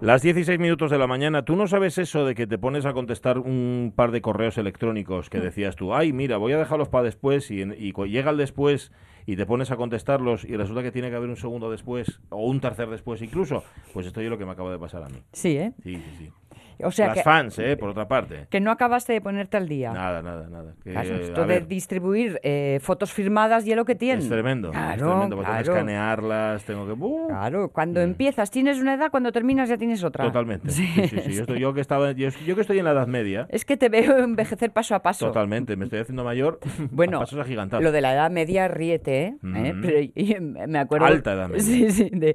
Las 16 minutos de la mañana, ¿tú no sabes eso de que te pones a contestar un par de correos electrónicos que decías tú, ay, mira, voy a dejarlos para después y, y llega el después y te pones a contestarlos y resulta que tiene que haber un segundo después o un tercer después incluso? Pues esto es lo que me acaba de pasar a mí. Sí, ¿eh? Sí, sí, sí. O sea Las que, fans, ¿eh? Por otra parte. que no acabaste de ponerte al día. Nada, nada, nada. Que, Claro, esto de ver, distribuir eh, fotos firmadas y es lo que tiene. es tremendo. Claro, es tremendo. porque tengo que claro. escanearlas, tengo que... ¡Uh! Claro, cuando empiezas tienes una edad, cuando terminas ya tienes otra. Totalmente. Sí, sí, sí. Yo, estoy, yo que estaba, yo, yo que estoy en la Edad Media, Es que te veo envejecer paso a paso. totalmente, me estoy haciendo mayor Bueno, a pasos agigantados. Lo de la edad media, ríete, ¿eh? ¿Eh? Ujú. Pero y- me acuerdo... Alta edad media. Sí, sí, de,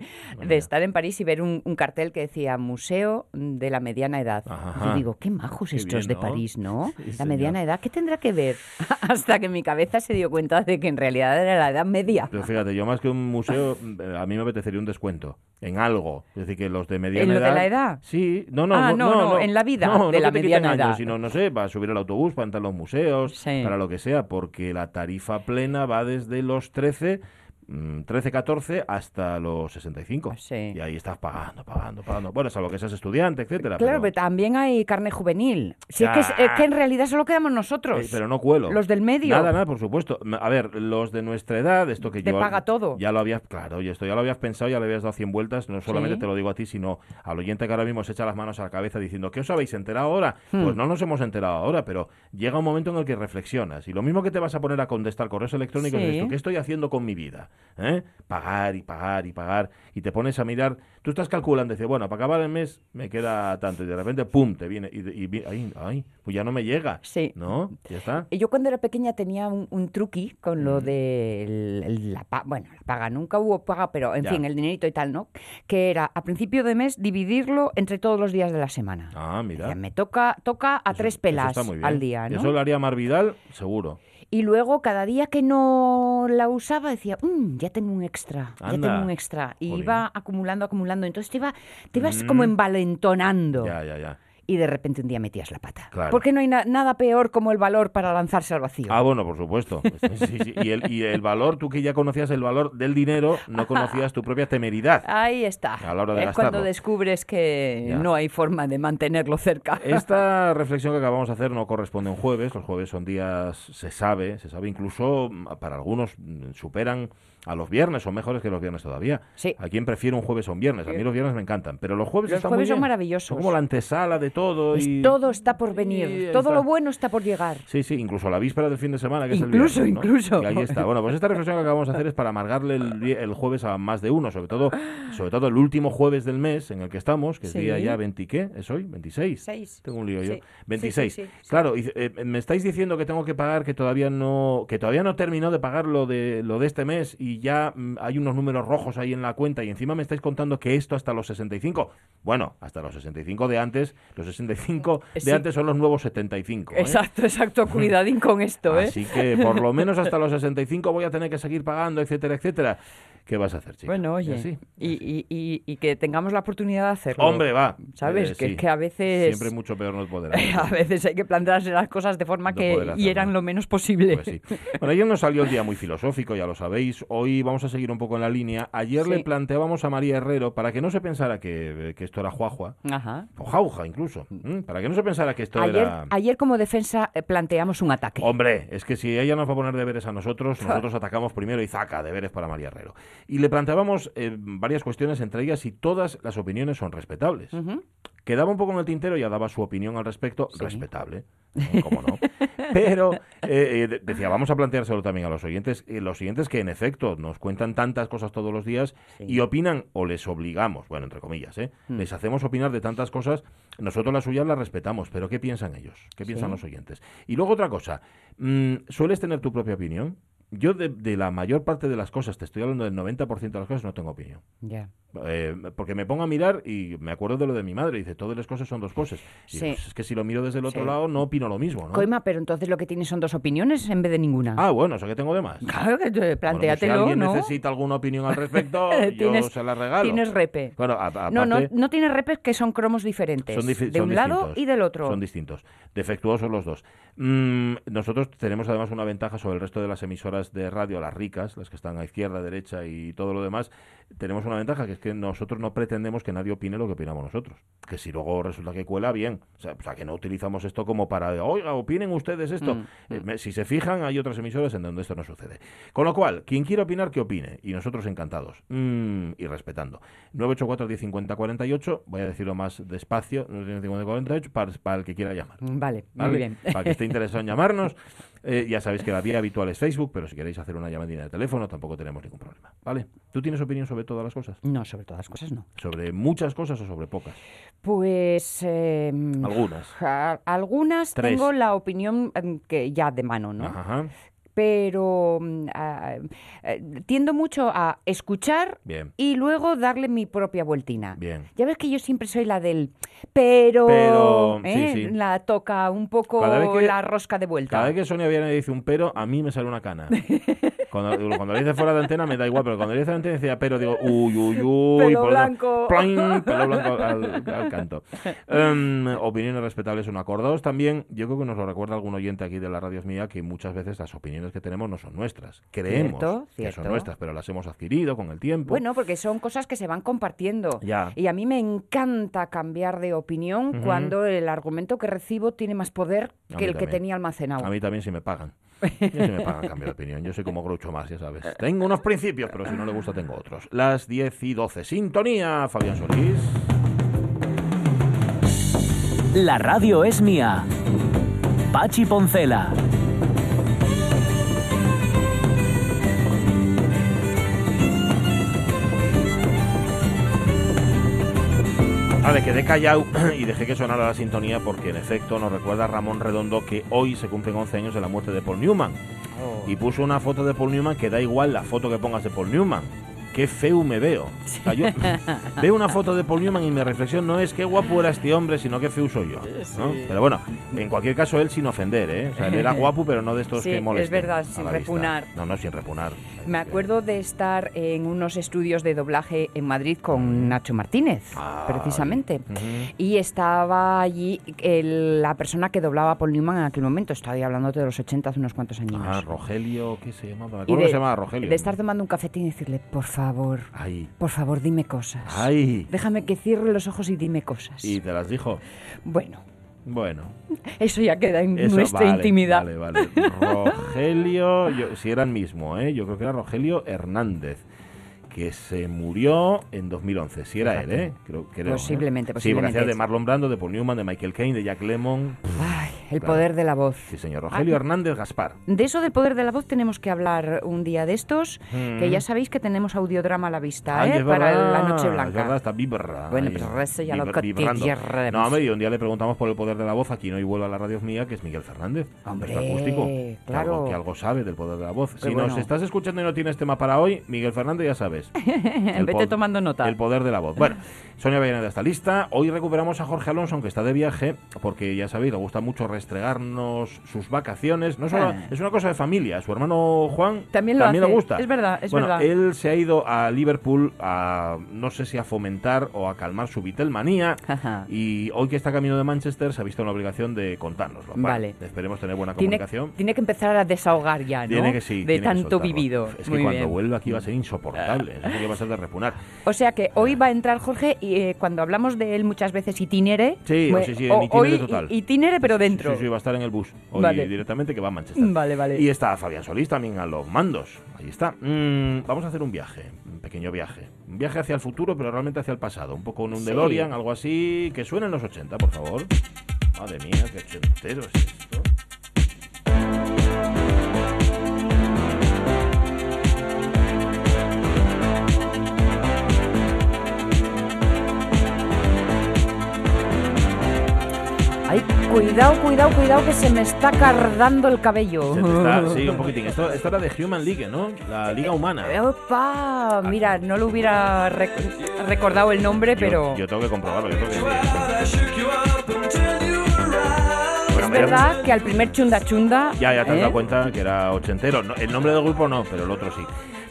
estar en París y ver un, un cartel que decía Museo de la Mediana Edad. Ajá. Yo digo, qué majos Qué estos bien, de ¿no? París, ¿no? Sí, la señor. mediana edad, ¿qué tendrá que ver? Hasta que mi cabeza se dio cuenta de que en realidad era la edad media. Pero fíjate, yo más que un museo, eh, a mí me apetecería un descuento en algo. Es decir, que los de mediana ¿En lo edad... de la edad? Sí, no, no, Ah, no, no, no, en la vida no, de no la que te mediana años, edad. sino, no sé, para subir al autobús, para entrar a los museos, Sí. para lo que sea, porque la tarifa plena va desde los 13... mm, 13, 14 hasta los 65. Sí. Y ahí estás pagando, pagando, pagando. Bueno, salvo que seas estudiante, etcétera. Claro, pero, pero también hay carne juvenil. Si es, que, es- que en realidad solo quedamos nosotros. Eh, pero no cuelo. Los del medio. Nada, nada, por supuesto. A ver, los de nuestra edad, esto que Te yo... paga todo. Ya lo habías, claro, y esto ya lo habías pensado, ya le habías dado 100 vueltas, no solamente Sí. te lo digo a ti, sino al oyente que ahora mismo se echa las manos a la cabeza diciendo, ¿qué os habéis enterado ahora? Hmm. Pues no nos hemos enterado ahora, pero llega un momento en el que reflexionas. Y lo mismo que te vas a poner a contestar correos electrónicos Sí. es esto, ¿qué estoy haciendo con mi vida? ¿Eh? Pagar y pagar y pagar. Y te pones a mirar, tú estás calculando, dices, bueno, para acabar el mes me queda tanto, y de repente, ¡pum!, te viene, y, y vi- ay, ay, pues ya no me llega. Sí. ¿No? Ya está. Y Yo cuando era pequeña tenía un, un truqui con lo Mm. de el- el- la paga, bueno, la paga, nunca hubo paga, pero en Ya. fin, el dinerito y tal, ¿no? Que era a principio de mes dividirlo entre todos los días de la semana. Ah, mira. Me toca, toca a Eso- tres pelas al día, ¿no? Eso lo haría Mar Vidal, seguro. Y luego cada día que no la usaba decía, "Mm, ya tengo un extra, ya tengo un extra. Y iba acumulando, acumulando. Entonces te, iba, te ibas como Mm. envalentonando. Ya, ya, ya. Y de repente un día metías la pata. Claro. Porque no hay na- nada peor como el valor para lanzarse al vacío. Ah, bueno, por supuesto. Sí, sí. Y, el, y el valor, tú que ya conocías el valor del dinero, no conocías tu propia temeridad. Ahí está. A la hora de es gastarlo. cuando descubres que Ya. no hay forma de mantenerlo cerca. Esta reflexión que acabamos de hacer no corresponde a un jueves. Los jueves son días, se sabe, se sabe incluso, mm, para algunos mm, superan a los viernes, son mejores que los viernes todavía. Sí. ¿A quién prefiere un jueves o un viernes? A mí los viernes me encantan, pero los jueves Los están jueves muy son maravillosos. Son como la antesala de todo. Y... todo está por venir. y todo lo bueno está por llegar. Sí, sí, incluso la víspera del fin de semana, que Incluso, es el viernes, ¿no? incluso. Y ahí está. Bueno, pues esta reflexión que acabamos de hacer es para amargarle el, el jueves a más de uno, sobre todo, sobre todo el último jueves del mes en el que estamos, que es Sí. día ya 20, ¿qué? ¿Es hoy? ¿26? Seis. Tengo un lío yo. Sí. 26. Sí, sí, sí, sí. Claro, y, eh, me estáis diciendo que tengo que pagar que todavía no que todavía no terminó de pagar lo de lo de este mes y ya mm, hay unos números rojos ahí en la cuenta y encima me estáis contando que esto hasta los 65. Bueno, hasta los 65 de antes, los 65 de Sí. antes son los nuevos 75. ¿eh? Exacto, exacto. Cuidadín con esto, ¿eh? Así que por lo menos hasta los 65 voy a tener que seguir pagando, etcétera, etcétera. ¿Qué vas a hacer, chica? Bueno, Y oye, así. y, y- y- y que tengamos la oportunidad de hacerlo. Hombre, va. ¿Sabes? Eh, que, sí. que a veces... Siempre mucho peor no poder. A veces hay que plantearse las cosas de forma No que hieran lo menos posible. Pues sí. Bueno, ayer nos salió el día muy filosófico, ya lo sabéis. Hoy vamos a seguir un poco en la línea. Ayer le planteábamos a María Herrero, para que no se pensara que, que esto era juajua, Ajá. o jauja incluso, para que no se pensara que esto Ayer, era... ayer como defensa eh, planteamos un ataque. Hombre, es que si ella nos va a poner deberes a nosotros, nosotros atacamos primero y zaca, deberes para María Herrero. Y le planteábamos eh, varias cuestiones, entre ellas si todas las opiniones son respetables. Quedaba un poco en el tintero, ya daba su opinión al respecto, Sí. respetable, cómo no. Pero eh, eh, de- decía, vamos a planteárselo también a los oyentes, eh, los oyentes que en efecto nos cuentan tantas cosas todos los días Sí. y opinan o les obligamos, bueno, entre comillas, ¿eh? Mm. les hacemos opinar de tantas cosas, nosotros las suyas las respetamos, pero ¿qué piensan ellos? ¿Qué piensan Sí. los oyentes? Y luego otra cosa, mm, ¿sueles tener tu propia opinión? Yo de, de la mayor parte de las cosas, te estoy hablando del 90% de las cosas, no tengo opinión. Ya. Eh, porque me pongo a mirar y me acuerdo de lo de mi madre. Dice, todas las cosas son dos cosas. Y Sí. pues, es que si lo miro desde el otro Sí. lado, no opino lo mismo, ¿no? Coima, pero entonces lo que tienes son dos opiniones en vez de ninguna. Ah, bueno, eso que tengo de más. Claro que te- Bueno, pues si alguien ¿no? necesita alguna opinión al respecto, yo se la regalo. Tienes repe. Bueno, a- aparte, No, no, no tienes repes que son cromos diferentes. Son difi- de son un lado y del otro. Son distintos. Defectuosos los dos. Mm, nosotros tenemos además una ventaja sobre el resto de las emisoras de radio, las ricas, las que están a izquierda, derecha y todo lo demás, tenemos una ventaja que es que nosotros no pretendemos que nadie opine lo que opinamos nosotros. Que si luego resulta que cuela, bien. O sea, que no utilizamos esto como para, oiga, opinen ustedes esto. Mm, Eh, me- si se fijan, hay otras emisoras en donde esto no sucede. Con lo cual, quien quiera opinar, que opine. Y nosotros encantados. Mm, y respetando. 984 10 50 48. Voy a decirlo más despacio. 984 10 50 48 para, para el que quiera llamar. Vale, ¿vale? muy bien. Para que esté interesado en llamarnos. Eh, ya sabéis que la vía habitual es Facebook, pero si queréis hacer una llamadina de teléfono tampoco tenemos ningún problema. ¿Vale? ¿Tú tienes opinión sobre todas las cosas? No, sobre todas las cosas no. ¿Sobre muchas cosas o sobre pocas? Pues... eh, Algunas. a- algunas Tres. tengo la opinión em, que ya de mano, ¿no? Ajá. Pero mm, ah, eh, tiendo mucho a escuchar Bien, y luego darle mi propia vueltina. bien. Ya ves que yo siempre soy la del pero, ¿eh? sí. la toca un poco que- la rosca de vuelta. Cada vez que Sonia viene y dice un pero, a mí me sale una cana. Cuando, cuando le dice fuera de antena me da igual, pero cuando le dice de antena decía pero, digo uy, uy, uy. Pelo por- blanco. Pelo blanco al, al canto. Em, opiniones respetables son acordados también. Yo creo que nos lo recuerda algún oyente aquí de la radio mía que muchas veces las opiniones que tenemos no son nuestras. Creemos Cierto, que son nuestras, pero las hemos adquirido con el tiempo. Bueno, porque son cosas que se van compartiendo. Ya. Y a mí me encanta cambiar de opinión cuando el argumento que recibo tiene más poder A que el que tenía almacenado. A mí también si me pagan. Yo si me pagan cambio de opinión. Yo soy como Groucho más, ya sabes. Tengo unos principios, pero si no le gusta tengo otros. Las 10 y 12. Sintonía, Fabián Solís. La radio es mía. Pachi Poncela. Vale, quedé callado y dejé que sonara la sintonía porque en efecto nos recuerda Ramón Redondo que hoy se cumplen 11 años de la muerte de Paul Newman. Oh. Y puso una foto de Paul Newman que da igual la foto que pongas de Paul Newman. Qué feo me veo. O sea, yo veo una foto de Paul Newman y mi reflexión no es qué guapo era este hombre, sino qué feo soy yo. ¿no? Pero bueno, en cualquier caso él sin ofender, ¿eh? O sea, él era guapo, pero no de estos Sí, que es molestan. verdad, a sin repunar. No, no, sin repunar. Me acuerdo de estar en unos estudios de doblaje en Madrid con Nacho Martínez, Ay. precisamente. Y estaba allí el- la persona que doblaba a Paul Newman en aquel momento. Estaba hablando de los 80, hace unos cuantos años. Ah, Rogelio, ¿qué se llamaba? Acuerdo de, se llamaba Rogelio. de estar tomando un cafetín y decirle, por favor, Ay, por favor, dime cosas. ay. Déjame que cierre los ojos y dime cosas. Y te las dijo. Bueno, Bueno, eso ya queda en eso, nuestra vale, intimidad. Vale, vale. Rogelio, yo, si era el mismo, ¿eh? Yo creo que era Rogelio Hernández, que se murió en 2011. Si era él, ¿eh? Creo, creo, ¿eh? Posiblemente, Sí, hacía de Marlon Brando, de Paul Newman, de Michael Caine, de Jack Lemmon. Ay, el Claro. poder de la voz. Sí, señor. Rogelio Ah. Hernández Gaspar. De eso del poder de la voz tenemos que hablar un día de estos, que Mm. ya sabéis que tenemos audiodrama a la vista, Ay, ¿eh? Para la noche Es verdad, blanca. está vibra. Bueno, pero eso ya lo. No, hombre, y un día le preguntamos por el poder de la voz, aquí no y vuelve a la radio mía, que es Miguel Fernández. Hombre, acústico. que claro. algo- Que algo sabe del poder de la voz. Si nos estás escuchando y no tienes tema para hoy, Miguel Fernández, ya sabes. El Vete tomando nota. El poder de la voz. Bueno, Sonia Villaneda está lista. Hoy recuperamos a Jorge Alonso, aunque está de viaje, porque ya sabéis, le gusta mucho restregarnos sus vacaciones. No solo, Ah. es una cosa de familia. Su hermano Juan También lo le hace. gusta. Es verdad, es bueno, verdad. él se ha ido a Liverpool a, no sé si a fomentar o a calmar su Beatlemanía. Y hoy que está camino de Manchester se ha visto en la obligación de contárnoslo. Vale. esperemos tener buena comunicación. tiene que empezar a desahogar ya, ¿no? Tiene que sí. De que tanto vivido. Es que cuando bien. vuelva aquí va a ser insoportable. Eso sí que va a ser de repunar. O sea que hoy va a entrar Jorge y eh, cuando hablamos de él muchas veces itinere. Sí, bue- sí, sí, en itinere hoy total. itinere pero dentro. Sí, sí, va a estar en el bus. Hoy Vale. directamente que va a Manchester. Vale, vale. Y está Fabián Solís también a los mandos. Ahí está. Mm, vamos a hacer un viaje, un pequeño viaje. Un viaje hacia el futuro, pero realmente hacia el pasado. Un poco en un Sí. DeLorean, algo así. Que suene en los 80, por favor. Madre mía, qué ochentero es esto. Cuidado, cuidado, cuidado que se me está cardando el cabello. Se te está- sí, un poquitín. Esto, esto era de Human League, ¿no? La Liga Humana. ¡Opa! Mira, no lo hubiera rec- recordado el nombre, Yo- pero... Yo, tengo que comprobarlo. Yo creo que. Bueno, verdad que al primer chunda chunda... Ya, ya te has ¿eh? dado cuenta que era ochentero. El nombre del grupo no, pero el otro sí.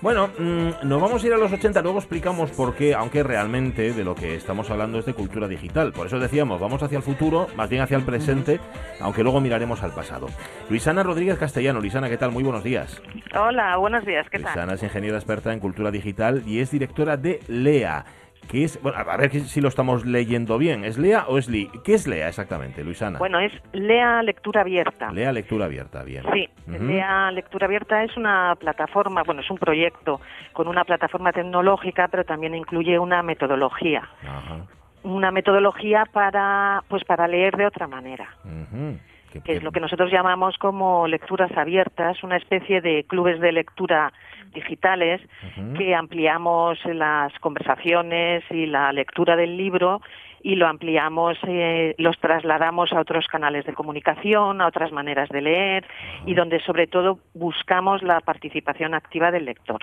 Bueno, mm, nos vamos a ir a los 80, luego explicamos por qué, aunque realmente de lo que estamos hablando es de cultura digital. Por eso decíamos, vamos hacia el futuro, más bien hacia el presente, aunque luego miraremos al pasado. Luisana Rodríguez Castellano. Luisana, ¿qué tal? Muy buenos días. Hola, buenos días, ¿qué tal? Luisana es ingeniera experta en cultura digital y es directora de LEA. Que es, bueno, a ver si lo estamos leyendo bien. ¿Es LEA o es LI? ¿Qué es LEA exactamente, Luisana? Bueno, es Lea Lectura Abierta. LEA Lectura Abierta, bien. Sí, Ujú. Lea Lectura Abierta es una plataforma, bueno, es un proyecto con una plataforma tecnológica, pero también incluye una metodología. Ajá. Una metodología para, pues, para leer de otra manera. Ujú. Qué- que es lo que nosotros llamamos como lecturas abiertas, una especie de clubes de lectura digitales que ampliamos las conversaciones y la lectura del libro y lo ampliamos, eh, los trasladamos a otros canales de comunicación, a otras maneras de leer y donde sobre todo buscamos la participación activa del lector.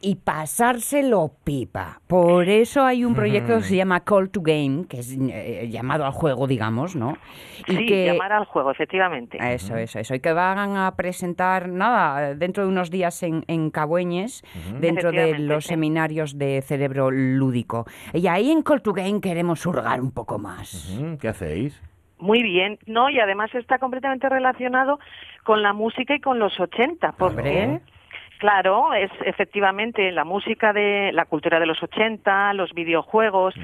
Y pasárselo pipa. Por eso hay un proyecto que se llama Call to Game, que es eh, llamado al juego, digamos, ¿no? Y sí, que llamar al juego, efectivamente. eso, eso, eso, y que van a presentar nada dentro de unos días en, en Cabueñes, dentro de los sí. seminarios de cerebro lúdico. Y ahí en Call to Game queremos hurgar un poco más. ¿Qué hacéis? Muy bien, no, y además está completamente relacionado con la música y con los 80, porque Hombre. Claro, es efectivamente la música de la cultura de los 80, los videojuegos,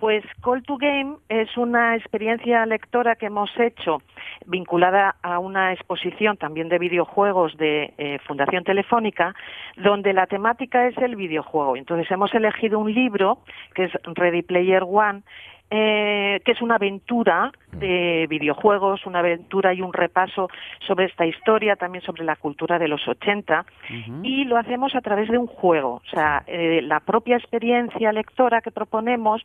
pues Call to Game es una experiencia lectora que hemos hecho vinculada a una exposición también de videojuegos de eh, Fundación Telefónica, donde la temática es el videojuego. Entonces hemos elegido un libro que es Ready Player One, eh, que es una aventura de videojuegos, una aventura y un repaso sobre esta historia, también sobre la cultura de los 80, y lo hacemos a través de un juego. O sea, eh, la propia experiencia lectora que proponemos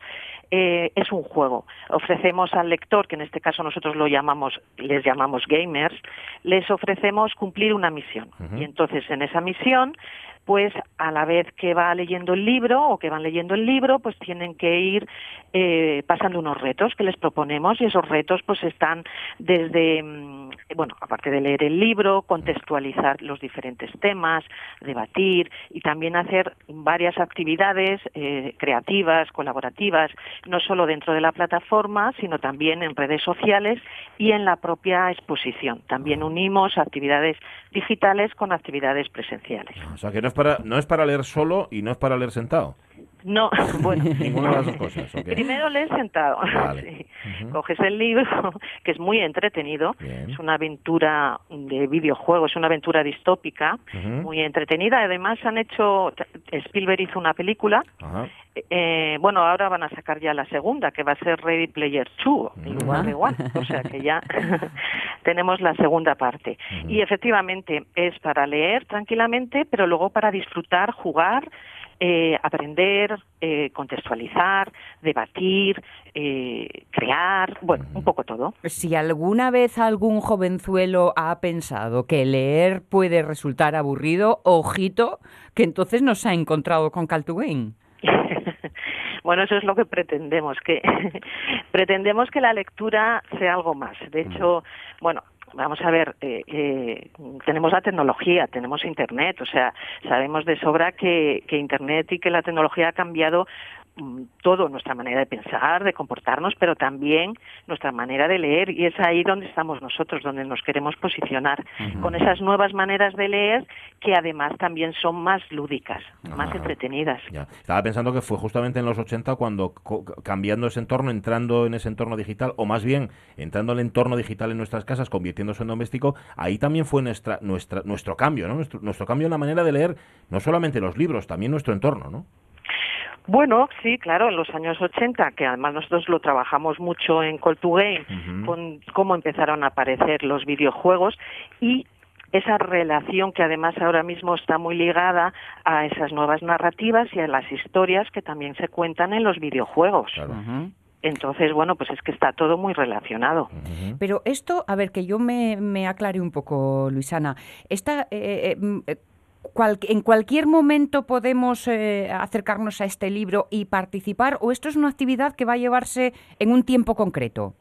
eh, es un juego. Ofrecemos al lector, que en este caso nosotros lo llamamos, les llamamos gamers, les ofrecemos cumplir una misión. Y entonces en esa misión pues a la vez que va leyendo el libro o que van leyendo el libro, pues tienen que ir eh, pasando unos retos que les proponemos y esos retos pues están desde, mm, bueno, aparte de leer el libro, contextualizar los diferentes temas, debatir y también hacer varias actividades eh, creativas, colaborativas, no solo dentro de la plataforma, sino también en redes sociales y en la propia exposición. También unimos actividades digitales con actividades presenciales. Para no es para leer solo y no es para leer sentado. No, bueno, Ninguna de las dos cosas. Primero lees sentado. Vale. Sí. Coges el libro, que es muy entretenido. Bien. Es una aventura de videojuego, es una aventura distópica, muy entretenida. Además, han hecho. Spielberg hizo una película. Eh, bueno, ahora van a sacar ya la segunda, que va a ser Ready Player 2, en lugar de One. O sea que ya tenemos la segunda parte. Y efectivamente es para leer tranquilamente, pero luego para disfrutar, jugar eh, aprender, eh, contextualizar, debatir, eh, crear, bueno, un poco todo. Si alguna vez algún jovenzuelo ha pensado que leer puede resultar aburrido, ojito, que entonces no se ha encontrado con Game. bueno, eso es lo que pretendemos, que pretendemos que la lectura sea algo más. De hecho, bueno, vamos a ver, eh, eh, tenemos la tecnología, tenemos Internet, o sea, sabemos de sobra que, que Internet y que la tecnología ha cambiado todo, nuestra manera de pensar, de comportarnos, pero también nuestra manera de leer. Y es ahí donde estamos nosotros, donde nos queremos posicionar, con esas nuevas maneras de leer que además también son más lúdicas, más entretenidas. Ya. Estaba pensando que fue justamente en los 80 cuando cambiando ese entorno, entrando en ese entorno digital, o más bien entrando en el entorno digital en nuestras casas, convirtiéndose en doméstico, ahí también fue nuestra, nuestra, nuestro cambio, ¿no? Nuestro, nuestro cambio en la manera de leer no solamente los libros, también nuestro entorno, ¿no? Bueno, sí, claro, en los años 80, que además nosotros lo trabajamos mucho en Call to Game, con cómo empezaron a aparecer los videojuegos y esa relación que además ahora mismo está muy ligada a esas nuevas narrativas y a las historias que también se cuentan en los videojuegos. Claro. Entonces, bueno, pues es que está todo muy relacionado. Pero esto, a ver, que yo me, me aclare un poco, Luisana. Esta, eh, eh, mm, eh, cual- ¿En cualquier momento podemos eh, acercarnos a este libro y participar? ¿O esto es una actividad que va a llevarse en un tiempo concreto?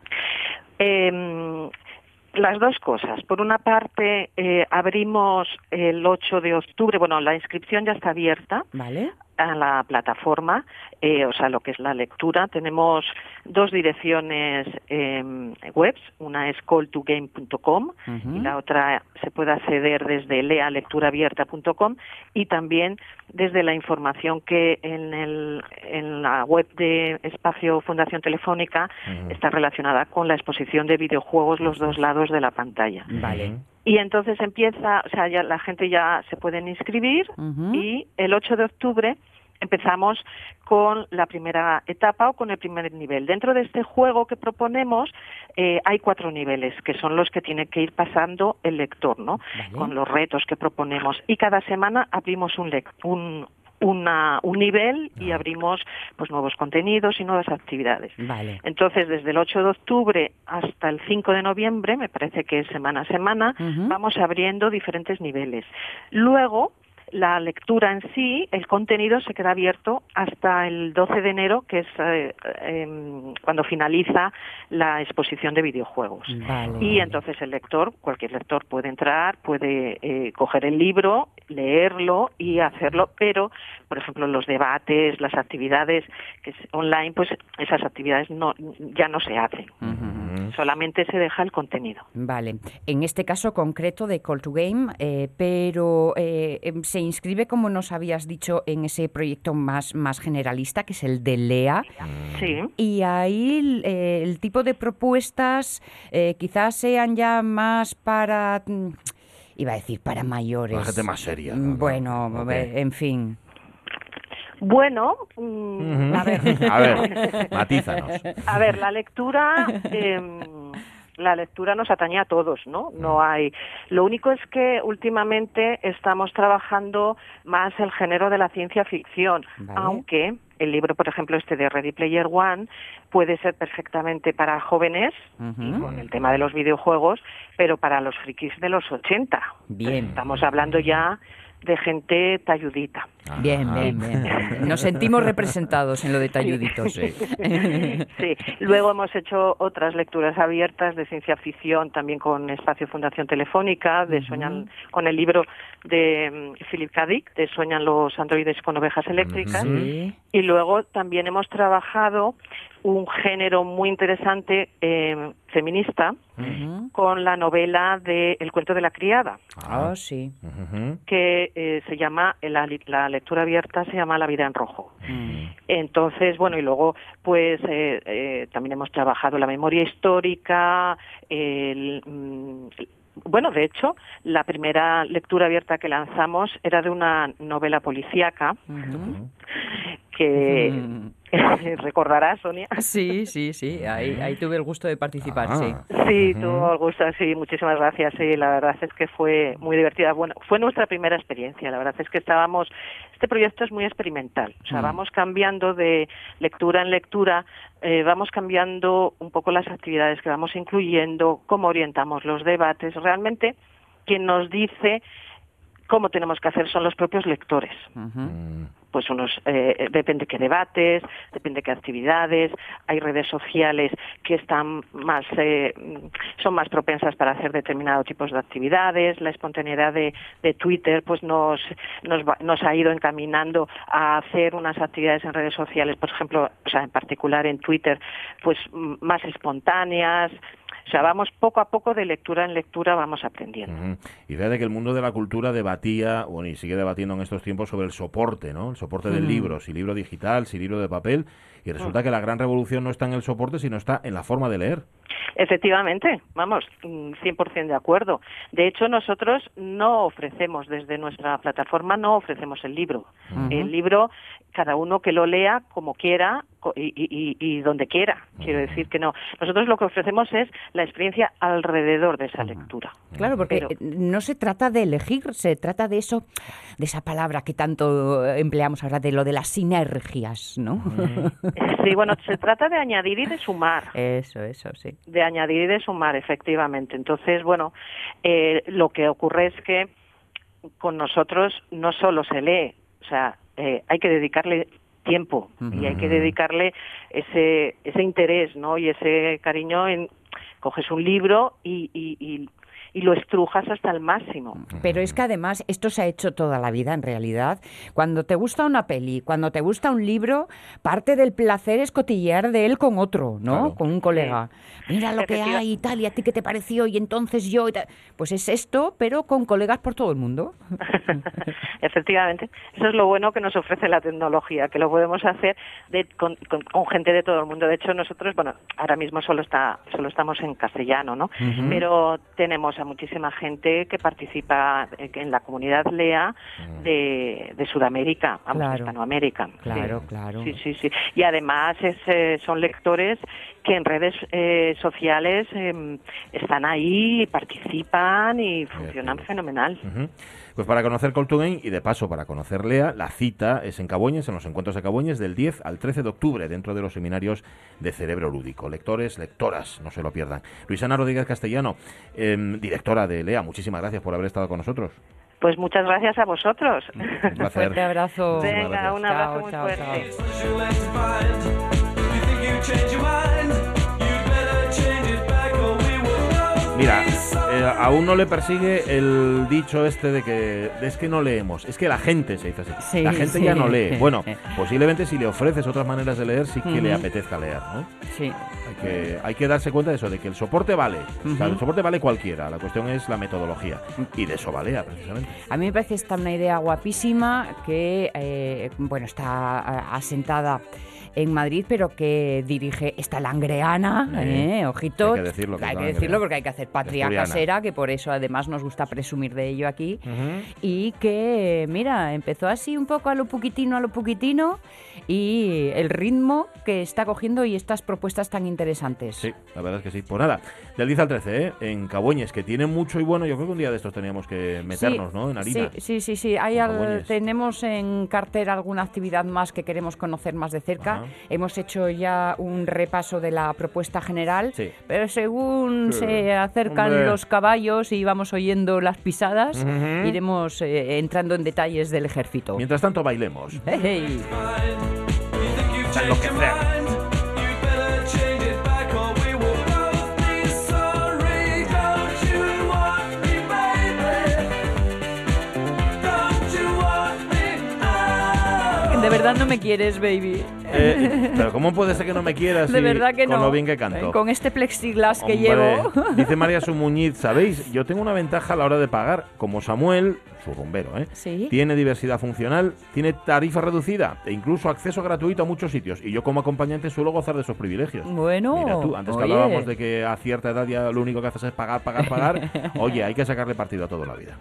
Eh, Las dos cosas. Por una parte, eh, abrimos el 8 de octubre, bueno, la inscripción ya está abierta. Vale a la plataforma, eh, o sea, lo que es la lectura. Tenemos dos direcciones eh, webs, una es call2game.com y la otra se puede acceder desde lealecturaabierta.com y también desde la información que en, el, en la web de Espacio Fundación Telefónica está relacionada con la exposición de videojuegos los dos lados de la pantalla. Vale. Y entonces empieza, o sea, ya la gente ya se puede inscribir y el 8 de octubre empezamos con la primera etapa o con el primer nivel. Dentro de este juego que proponemos eh, hay cuatro niveles que son los que tiene que ir pasando el lector, ¿no? Con los retos que proponemos y cada semana abrimos un, un, un nivel y ah. abrimos pues nuevos contenidos y nuevas actividades. Entonces, desde el 8 de octubre hasta el 5 de noviembre, me parece que es semana a semana, vamos abriendo diferentes niveles. Luego, la lectura en sí, el contenido se queda abierto hasta el 12 de enero, que es eh, em, cuando finaliza la exposición de videojuegos. Y entonces el lector, cualquier lector puede entrar, puede eh, coger el libro, leerlo y hacerlo, pero, por ejemplo, los debates, las actividades que online, pues esas actividades no, ya no se hacen. Solamente se deja el contenido. Vale. En este caso concreto de Call to Game, eh, pero em, se inscribe, como nos habías dicho, en ese proyecto más, más generalista, que es el de LEA. Sí. Y ahí eh, el tipo de propuestas eh, quizás sean ya más para, mm, iba a decir, para mayores. Para gente más seria. Mm, bueno, en fin. Bueno, mm, a ver. a ver, matízanos. A ver, la lectura... Em, la lectura nos atañe a todos, ¿no? No hay. Lo único es que últimamente estamos trabajando más el género de la ciencia ficción, aunque el libro, por ejemplo, este de Ready Player One, puede ser perfectamente para jóvenes, con el tema de los videojuegos, pero para los frikis de los 80. Bien. Estamos hablando ya de gente talludita. Bien, bien, bien, Nos sentimos representados en lo de talluditos. Sí. sí. Luego hemos hecho otras lecturas abiertas de ciencia ficción, también con Espacio Fundación Telefónica, de Sueñan, con el libro de mm, Philip K. Dick, de Sueñan los androides con ovejas eléctricas. Y luego también hemos trabajado un género muy interesante eh, feminista con la novela de El cuento de la criada. Ah, sí. Que eh, se llama, la, la, lectura abierta se llama La vida en rojo. Mm. Entonces, bueno, y luego, pues eh, también hemos trabajado la memoria histórica, el, mm, bueno, de hecho, la primera lectura abierta que lanzamos era de una novela policíaca que recordarás, Sonia. Sí, sí, sí, ahí, ahí tuve el gusto de participar, sí. Ah. Sí, tuvo el gusto, sí, muchísimas gracias, sí, la verdad es que fue muy divertida. Bueno, fue nuestra primera experiencia, la verdad es que estábamos, este proyecto es muy experimental, o sea, mm. vamos cambiando de lectura en lectura, eh, vamos cambiando un poco las actividades que vamos incluyendo, cómo orientamos los debates, realmente quien nos dice cómo tenemos que hacer son los propios lectores pues unos eh, depende qué debates, depende qué actividades, hay redes sociales que están más eh, son más propensas para hacer determinados tipos de actividades, la espontaneidad de, de Twitter pues nos nos, nos ha ido encaminando a hacer unas actividades en redes sociales, por ejemplo, o sea, en particular en Twitter, pues más espontáneas, o sea, vamos poco a poco de lectura en lectura, vamos aprendiendo. Y de que el mundo de la cultura debatía, bueno, y sigue debatiendo en estos tiempos sobre el soporte, ¿no? El soporte del libro, si libro digital, si libro de papel, y resulta mm. que la gran revolución no está en el soporte, sino está en la forma de leer. Efectivamente, vamos, 100% de acuerdo. De hecho, nosotros no ofrecemos desde nuestra plataforma, no ofrecemos el libro. El libro, cada uno que lo lea como quiera y, donde quiera. Quiero decir que no. Nosotros lo que ofrecemos es la experiencia alrededor de esa lectura. Claro, porque no se trata de elegir, se trata de eso, de esa palabra que tanto empleamos ahora, de lo de las sinergias, ¿no? Sí, bueno, se trata de añadir y de sumar. Eso, eso, sí de añadir y de sumar, efectivamente. Entonces, bueno, eh, lo que ocurre es que con nosotros no solo se lee, o sea, eh, hay que dedicarle tiempo y hay que dedicarle ese ese interés, ¿no? Y ese cariño en coges un libro y, y, y y lo estrujas hasta el máximo. Pero es que además esto se ha hecho toda la vida en realidad. Cuando te gusta una peli, cuando te gusta un libro, parte del placer es cotillear de él con otro, ¿no? Con un colega. Mira lo que hay y tal, y a ti qué te pareció, y entonces yo. Pues es esto, pero con colegas por todo el mundo. Efectivamente. Eso es lo bueno que nos ofrece la tecnología, que lo podemos hacer de, con, gente de todo el mundo. De hecho, nosotros, bueno, ahora mismo solo, está, solo estamos en castellano, ¿no? Pero tenemos muchísima gente que participa en la comunidad LEA mm. de, de Sudamérica, vamos, de Hispanoamérica. Claro, claro. Sí, sí, sí. Y además es, eh, son lectores que en redes eh, sociales em, están ahí, participan y funcionan fenomenal. Pues para conocer Coltugain y de paso para conocer Lea, la cita es en Caboñes, en los encuentros de Caboñes, del 10 al 13 de octubre, dentro de los seminarios de Cerebro Lúdico. Lectores, lectoras, no se lo pierdan. Luisana Rodríguez Castellano, em, directora de Lea, muchísimas gracias por haber estado con nosotros. Pues muchas gracias a vosotros. Un fuerte abrazo. Venga, un abrazo muy fuerte. Mira, eh, aún no le persigue el dicho este de que es que no leemos, es que la gente se dice así. la gente ya no lee. Bueno, posiblemente si le ofreces otras maneras de leer, sí que le apetezca leer, ¿no? Sí. Hay que, hay que darse cuenta de eso, de que el soporte vale. o sea, el soporte vale cualquiera, la cuestión es la metodología. Y de eso valea, precisamente. A mí me parece esta una idea guapísima que, eh, bueno, está asentada en Madrid, pero que dirige esta langreana, ¿eh? ojito. Hay que decirlo, hay que decirlo porque hay que hacer patria casera, que por eso además nos gusta presumir de ello aquí. Y que, mira, empezó así un poco a lo poquitino, a lo poquitino, y el ritmo que está cogiendo y estas propuestas tan interesantes. Sí, la verdad es que sí. Pues nada, del 10 al 13, ¿eh? en Cabueñes, que tiene mucho y bueno, yo creo que un día de estos teníamos que meternos, ¿no? En harina. Sí, sí, sí, sí. Hay tenemos en cartera alguna actividad más que queremos conocer más de cerca. Hemos hecho ya un repaso de la propuesta general, pero según se acercan los caballos y vamos oyendo las pisadas, iremos eh, entrando en detalles del ejército. Mientras tanto, bailemos. Hey, De verdad no me quieres, baby. Eh, pero ¿cómo puede ser que no me quieras de verdad que con no. lo bien que canto? Con este plexiglas que llevo. Dice María Sumuñiz, ¿sabéis? Yo tengo una ventaja a la hora de pagar. Como Samuel, su rumbero, ¿eh? ¿Sí? Tiene diversidad funcional, tiene tarifa reducida e incluso acceso gratuito a muchos sitios. Y yo como acompañante suelo gozar de esos privilegios. Bueno, Mira tú, antes que hablábamos de que a cierta edad ya lo único que haces es pagar, pagar, pagar. Oye, hay que sacarle partido a toda la vida.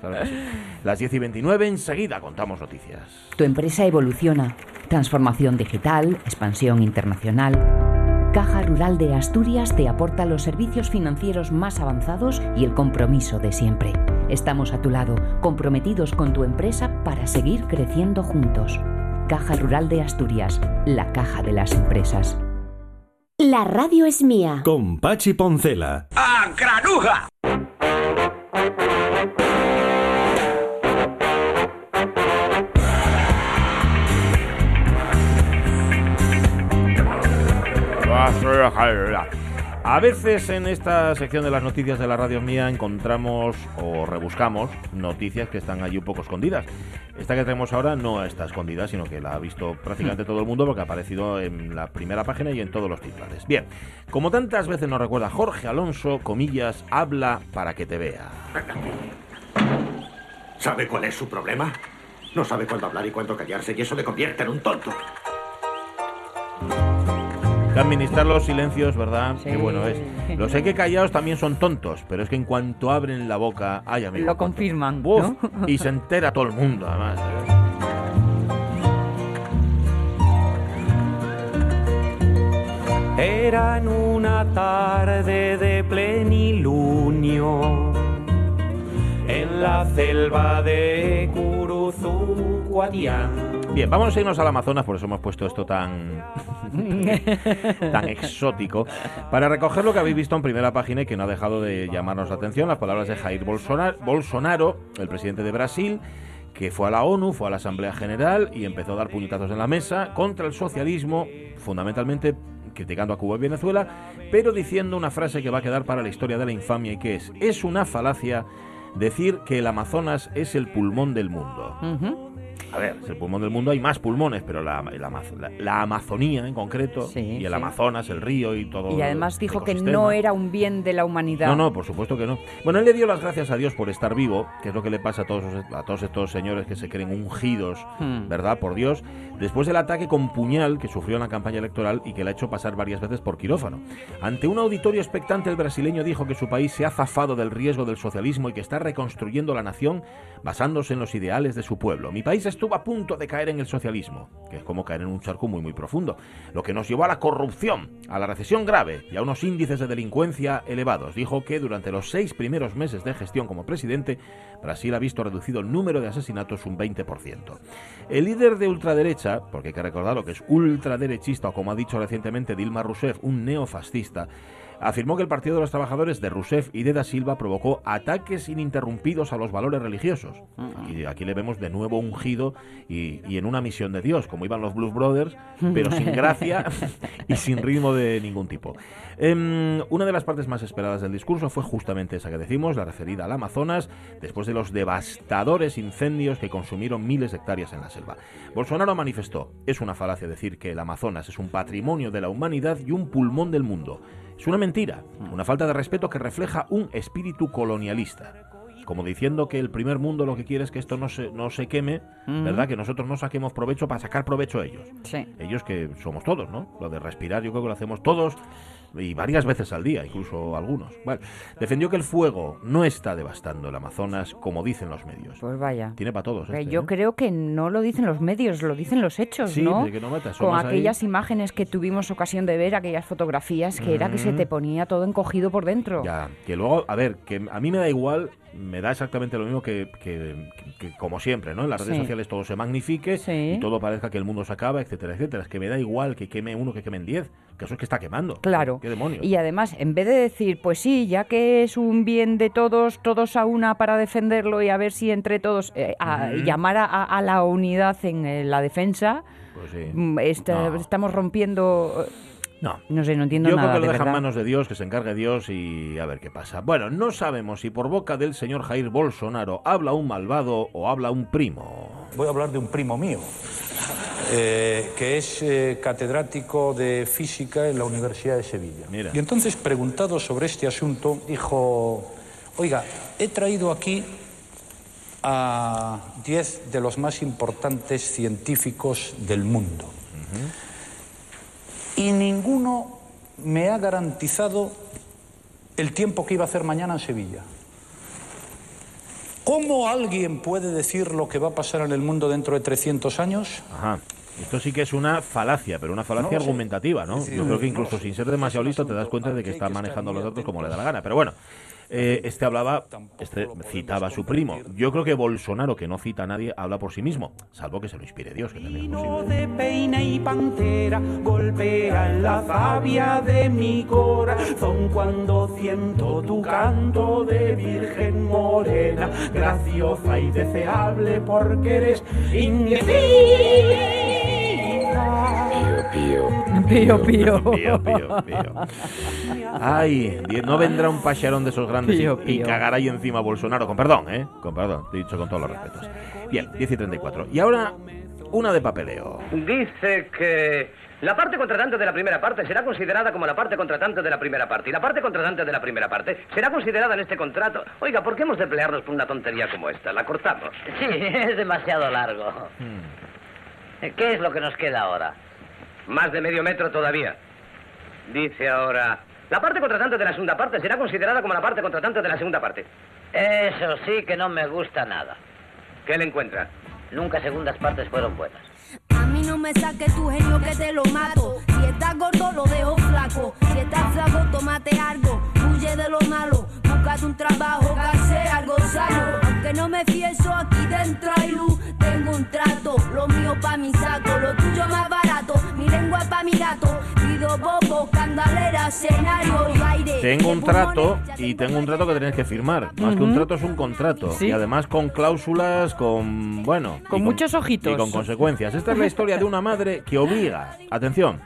Las 10 y 29, enseguida contamos noticias. Tu empresa evoluciona. Transformación digital, expansión internacional. Caja Rural de Asturias te aporta los servicios financieros más avanzados y el compromiso de siempre. Estamos a tu lado, comprometidos con tu empresa para seguir creciendo juntos. Caja Rural de Asturias, la caja de las empresas. La radio es mía. Con Pachi Poncela. ¡Ah, granuja! A veces en esta sección de las noticias de la radio mía encontramos o rebuscamos noticias que están allí un poco escondidas. Esta que tenemos ahora no está escondida, sino que la ha visto prácticamente todo el mundo porque ha aparecido en la primera página y en todos los titulares. Bien, como tantas veces nos recuerda Jorge Alonso, comillas, habla para que te vea. ¿Sabe cuál es su problema? No sabe cuándo hablar y cuándo callarse y eso le convierte en un tonto administrar los silencios, ¿verdad? Qué bueno es. Los sé que callados también son tontos, pero es que en cuanto abren la boca, ay amigo. Lo confirman. Y se entera todo el mundo, además. Era en una tarde de plenilunio en la selva de Curuzuguatián Bien, vamos a irnos al Amazonas, por eso hemos puesto esto tan, tan exótico, para recoger lo que habéis visto en primera página y que no ha dejado de llamarnos la atención, las palabras de Jair Bolsonaro, el presidente de Brasil, que fue a la ONU, fue a la Asamblea General y empezó a dar puñetazos en la mesa contra el socialismo, fundamentalmente criticando a Cuba y Venezuela, pero diciendo una frase que va a quedar para la historia de la infamia y que es, es una falacia decir que el Amazonas es el pulmón del mundo. A ver, es el pulmón del mundo, hay más pulmones, pero la, la, Amazonía en concreto, y el Amazonas, el río y todo. Y además dijo que no era un bien de la humanidad. No, no, por supuesto que no. Bueno, él le dio las gracias a Dios por estar vivo, que es lo que le pasa a todos, a todos estos señores que se creen ungidos, hmm. ¿verdad? Por Dios, después del ataque con puñal que sufrió en la campaña electoral y que le ha hecho pasar varias veces por quirófano. Ante un auditorio expectante, el brasileño dijo que su país se ha zafado del riesgo del socialismo y que está reconstruyendo la nación basándose en los ideales de su pueblo. Mi país estuvo a punto de caer en el socialismo, que es como caer en un charco muy muy profundo, lo que nos llevó a la corrupción, a la recesión grave y a unos índices de delincuencia elevados. Dijo que durante los seis primeros meses de gestión como presidente, Brasil ha visto reducido el número de asesinatos un 20%. El líder de ultraderecha, porque hay que recordar lo que es ultraderechista o como ha dicho recientemente Dilma Rousseff, un neofascista, afirmó que el Partido de los Trabajadores de Rousseff y de Da Silva provocó ataques ininterrumpidos a los valores religiosos. Y aquí le vemos de nuevo ungido y, en una misión de Dios, como iban los Blues Brothers, pero sin gracia y sin ritmo de ningún tipo. Em, una de las partes más esperadas del discurso fue justamente esa que decimos, la referida al Amazonas, después de los devastadores incendios que consumieron miles de hectáreas en la selva. Bolsonaro manifestó, es una falacia decir que el Amazonas es un patrimonio de la humanidad y un pulmón del mundo. Es una mentira, una falta de respeto que refleja un espíritu colonialista. Como diciendo que el primer mundo lo que quiere es que esto no se, no se queme, ¿verdad? Que nosotros no saquemos provecho para sacar provecho a ellos. Ellos que somos todos, ¿no? Lo de respirar yo creo que lo hacemos todos y varias veces al día, incluso algunos. Defendió que el fuego no está devastando el Amazonas como dicen los medios. Pues vaya. Tiene para todos. Este, yo ¿eh? creo que no lo dicen los medios, lo dicen los hechos, ¿no? que no Con aquellas imágenes que tuvimos ocasión de ver, aquellas fotografías, que era que se te ponía todo encogido por dentro. Ya, que luego, a ver, que a mí me da igual me da exactamente lo mismo que, como siempre, ¿no? En las redes sociales todo se magnifique y todo parezca que el mundo se acaba, etcétera, etcétera. Es que me da igual que queme uno que quemen diez, que eso es que está quemando. Claro. ¿Qué demonios? Y además, en vez de decir, pues sí, ya que es un bien de todos, todos a una para defenderlo y a ver si entre todos eh, llamar a, la unidad en eh, la defensa, pues mm, estamos rompiendo no. No sé, no entiendo Yo nada. creo que lo deja en manos de Dios, que se encargue Dios y a ver qué pasa. Bueno, no sabemos si por boca del señor Jair Bolsonaro habla un malvado o habla un primo. Voy a hablar de un primo mío, eh, que es eh, catedrático de física en la Universidad de Sevilla. Mira. Y entonces, preguntado sobre este asunto, dijo: Oiga, he traído aquí a 10 de los más importantes científicos del mundo y ninguno me ha garantizado el tiempo que iba a hacer mañana en Sevilla. ¿Cómo alguien puede decir lo que va a pasar en el mundo dentro de 300 años? Ajá. Esto sí que es una falacia, pero una falacia argumentativa, ¿no? Yo creo que incluso sin ser demasiado listo te das cuenta de que está manejando los datos como le da la gana. Pero bueno, eh, este hablaba, este citaba a su primo. Yo creo que Bolsonaro, que no cita a nadie, habla por sí mismo, salvo que se lo inspire Dios, que también es de peina y pantera golpea en la savia de mi corazón cuando siento tu canto de virgen morena, graciosa y deseable porque eres Pío, pío. Pío, pío. Pío, Ay, no vendrá un pacharón de esos grandes y, cagará ahí encima Bolsonaro. Con perdón, ¿eh? Con perdón, te he dicho con todos los respetos. Bien, 10 y 34. Y ahora, una de papeleo. Dice que la parte contratante de la primera parte será considerada como la parte contratante de la primera parte. Y la parte contratante de la primera parte será considerada en este contrato. Oiga, ¿por qué hemos de pelearnos por una tontería como esta? ¿La cortamos? Sí, es demasiado largo. Hmm. ¿Qué es lo que nos queda ahora? Más de medio metro todavía. Dice ahora, la parte contratante de la segunda parte será considerada como la parte contratante de la segunda parte. Eso sí que no me gusta nada. ¿Qué le encuentra? Nunca segundas partes fueron buenas. A mí no me saque tu genio que te lo mato. Si estás gordo, lo dejo flaco. Si estás flaco, tómate algo. Huye de lo malo. Búscate un trabajo que sea algo sano. Aunque no me fieso, aquí dentro hay luz. Tengo un trato. Lo mío pa' mi saco. Lo tuyo más barato. Mi lengua pa' mi gato. Pido Tengo un trato y tengo un trato que tenéis que firmar. Más que un trato es un contrato. Y además con cláusulas, con, bueno... Con muchos ojitos. Y con consecuencias. Esta es la historia de una madre que obliga, atención,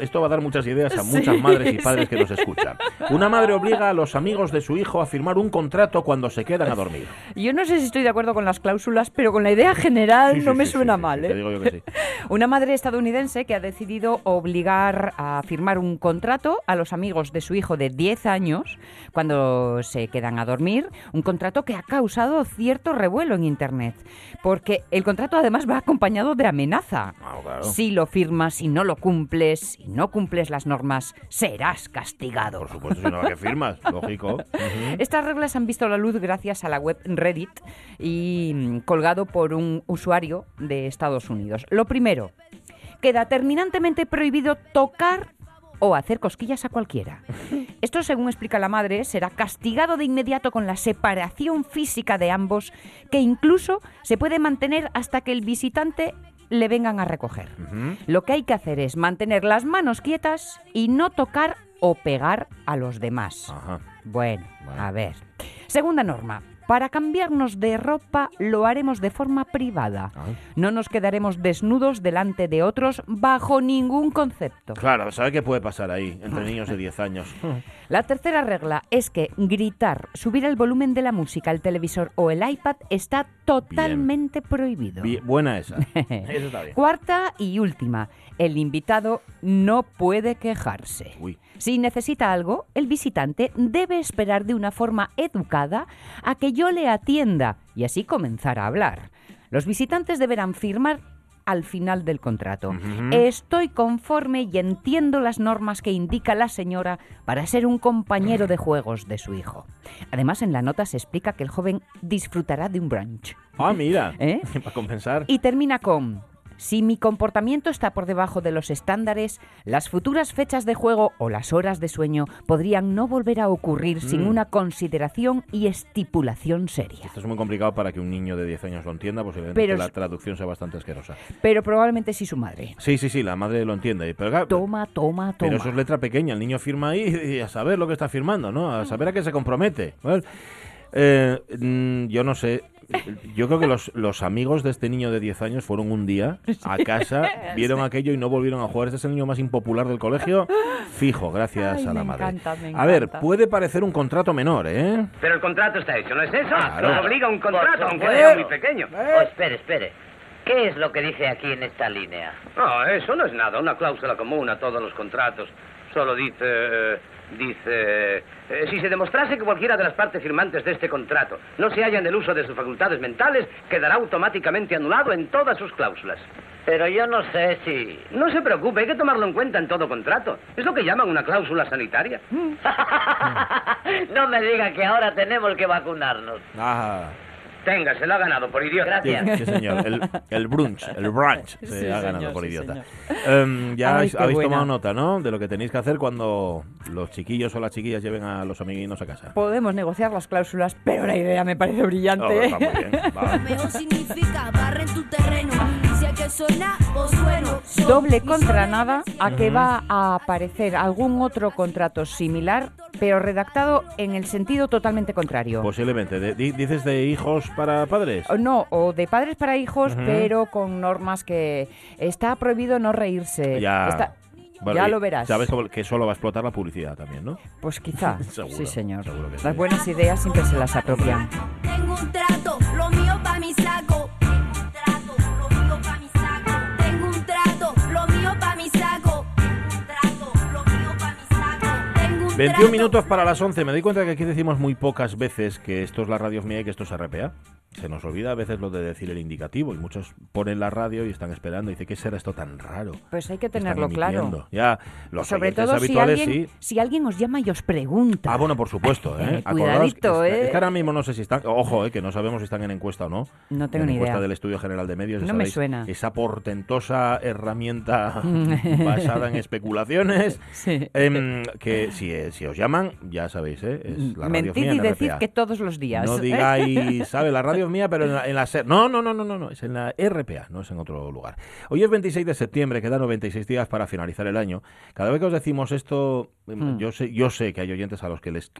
esto, va a dar muchas ideas a muchas madres y padres que nos escuchan. Una madre obliga a los amigos de su hijo a firmar un contrato cuando se quedan a dormir. Yo no sé si estoy de acuerdo con las cláusulas, pero con la idea general no me suena mal. ¿eh? Te digo yo que sí. Una madre estadounidense que ha decidido obligar a firmar un contrato a los amigos de su hijo de 10 años cuando se quedan a dormir, un contrato que ha causado cierto revuelo en Internet, porque el contrato además va acompañado de amenaza. Ah, si lo firmas, si no lo cumples, si no cumples las normas, serás castigado. Por supuesto, si no que firmas, lógico. Estas reglas han visto la luz gracias a la web Reddit y mm, colgado por un usuario de Estados Unidos. Lo primero, queda terminantemente prohibido tocar o hacer cosquillas a cualquiera. Esto, según explica la madre, será castigado de inmediato con la separación física de ambos, que incluso se puede mantener hasta que el visitante le vengan a recoger. Lo que hay que hacer es mantener las manos quietas y no tocar o pegar a los demás. bueno, a ver. Segunda norma. Para cambiarnos de ropa lo haremos de forma privada. No nos quedaremos desnudos delante de otros bajo ningún concepto. Claro, ¿sabe qué puede pasar ahí entre niños de 10 años? La tercera regla es que gritar, subir el volumen de la música, el televisor o el iPad está totalmente prohibido. buena esa. Eso está bien. Cuarta y última. El invitado no puede quejarse. Si necesita algo, el visitante debe esperar de una forma educada a que yo le atienda y así comenzar a hablar. Los visitantes deberán firmar al final del contrato. Estoy conforme y entiendo las normas que indica la señora para ser un compañero de juegos de su hijo. Además, en la nota se explica que el joven disfrutará de un brunch. Ah, mira, ¿Eh? para compensar. Y termina con, si mi comportamiento está por debajo de los estándares, las futuras fechas de juego o las horas de sueño podrían no volver a ocurrir sin mm. una consideración y estipulación seria. Esto es muy complicado para que un niño de 10 años lo entienda, posiblemente que la traducción sea bastante asquerosa. Pero probablemente sí su madre. Sí, sí, sí, la madre lo entiende. Pero, toma, toma, toma. Pero eso es letra pequeña, el niño firma ahí y a saber lo que está firmando, ¿no? A saber a qué se compromete. Eh, mm, yo no sé, yo creo que los, los amigos de este niño de 10 años fueron un día a casa, vieron aquello y no volvieron a jugar. Este es el niño más impopular del colegio, fijo, gracias a la madre. a ver, puede parecer un contrato menor, ¿eh? Pero el contrato está hecho, ¿no es eso? Claro. obliga un contrato, aunque sea muy pequeño. Oh, espere, espere. ¿Qué es lo que dice aquí en esta línea? No, eso no es nada, una cláusula común a todos los contratos. Solo dice... Eh, Dice, eh, si se demostrase que cualquiera de las partes firmantes de este contrato no se halla en el uso de sus facultades mentales, quedará automáticamente anulado en todas sus cláusulas. Pero yo no sé si... No se preocupe, hay que tomarlo en cuenta en todo contrato. Es lo que llaman una cláusula sanitaria. no me diga que ahora tenemos que vacunarnos. Ah. Tenga, se lo ha ganado por idiota. Gracias. Sí, señor. El, brunch, el brunch se ha ganado por idiota. Em, ya habéis, tomado nota, ¿no? De lo que tenéis que hacer cuando los chiquillos o las chiquillas lleven a los amiguinos a casa. Podemos negociar las cláusulas, pero la idea me parece brillante. Oh, está significa barren tu terreno. que suena, Doble contra nada a que va a aparecer algún otro contrato similar, pero redactado en el sentido totalmente contrario. Posiblemente. ¿Dices de hijos para padres? No, o de padres para hijos, pero con normas que está prohibido no reírse. Ya. ya lo verás. Sabes que solo va a explotar la publicidad también, ¿no? Pues quizá. sí, señor. Las buenas ideas siempre se las apropian. Tengo un trato, lo mío para mi 21 minutos para las 11. Me doy cuenta que aquí decimos muy pocas veces que esto es la radio mía y que esto es RPA se nos olvida a veces lo de decir el indicativo y muchos ponen la radio y están esperando y dice qué será esto tan raro pues hay que tenerlo claro. ya los sobre todo habituales si alguien, sí. si alguien os llama y os pregunta. Ah bueno por supuesto ¿eh? cuidadito es, eh es que ahora mismo no sé si están ojo eh, que no sabemos si están en encuesta o no. No tengo en ni encuesta del estudio general de medios no me suena. esa portentosa herramienta basada en especulaciones em, que si, eh, si os llaman ya sabéis eh, es la radio Mentid y decid que todos los días no digáis sabe la radio Mía, pero en la, en la SER. No, no, no, no, no, no, es en la RPA, no es en otro lugar. Hoy es 26 de septiembre, quedan 96 días para finalizar el año. Cada vez que os decimos esto, Hmm. yo, sé, yo sé que hay oyentes a los que les...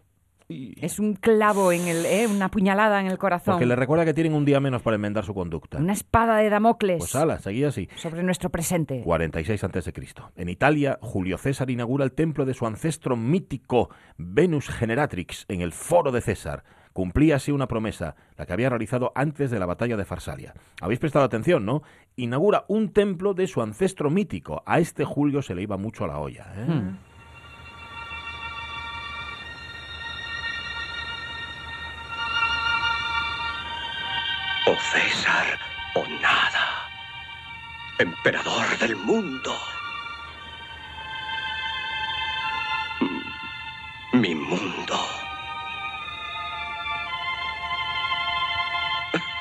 Es un clavo en el, ¿eh? una puñalada en el corazón. Porque les recuerda que tienen un día menos para enmendar su conducta. Una espada de Damocles Pues ala, seguía así. sobre nuestro presente. 46 a.C. En Italia, Julio César inaugura el templo de su ancestro mítico Venus Generatrix en el Foro de César. Cumplía así una promesa, la que había realizado antes de la batalla de Farsalia. Habéis prestado atención, ¿no? Inaugura un templo de su ancestro mítico. A este Julio se le iba mucho a la olla. ¿eh? Hmm. O César o nada. Emperador del mundo. Mm, Mi mundo.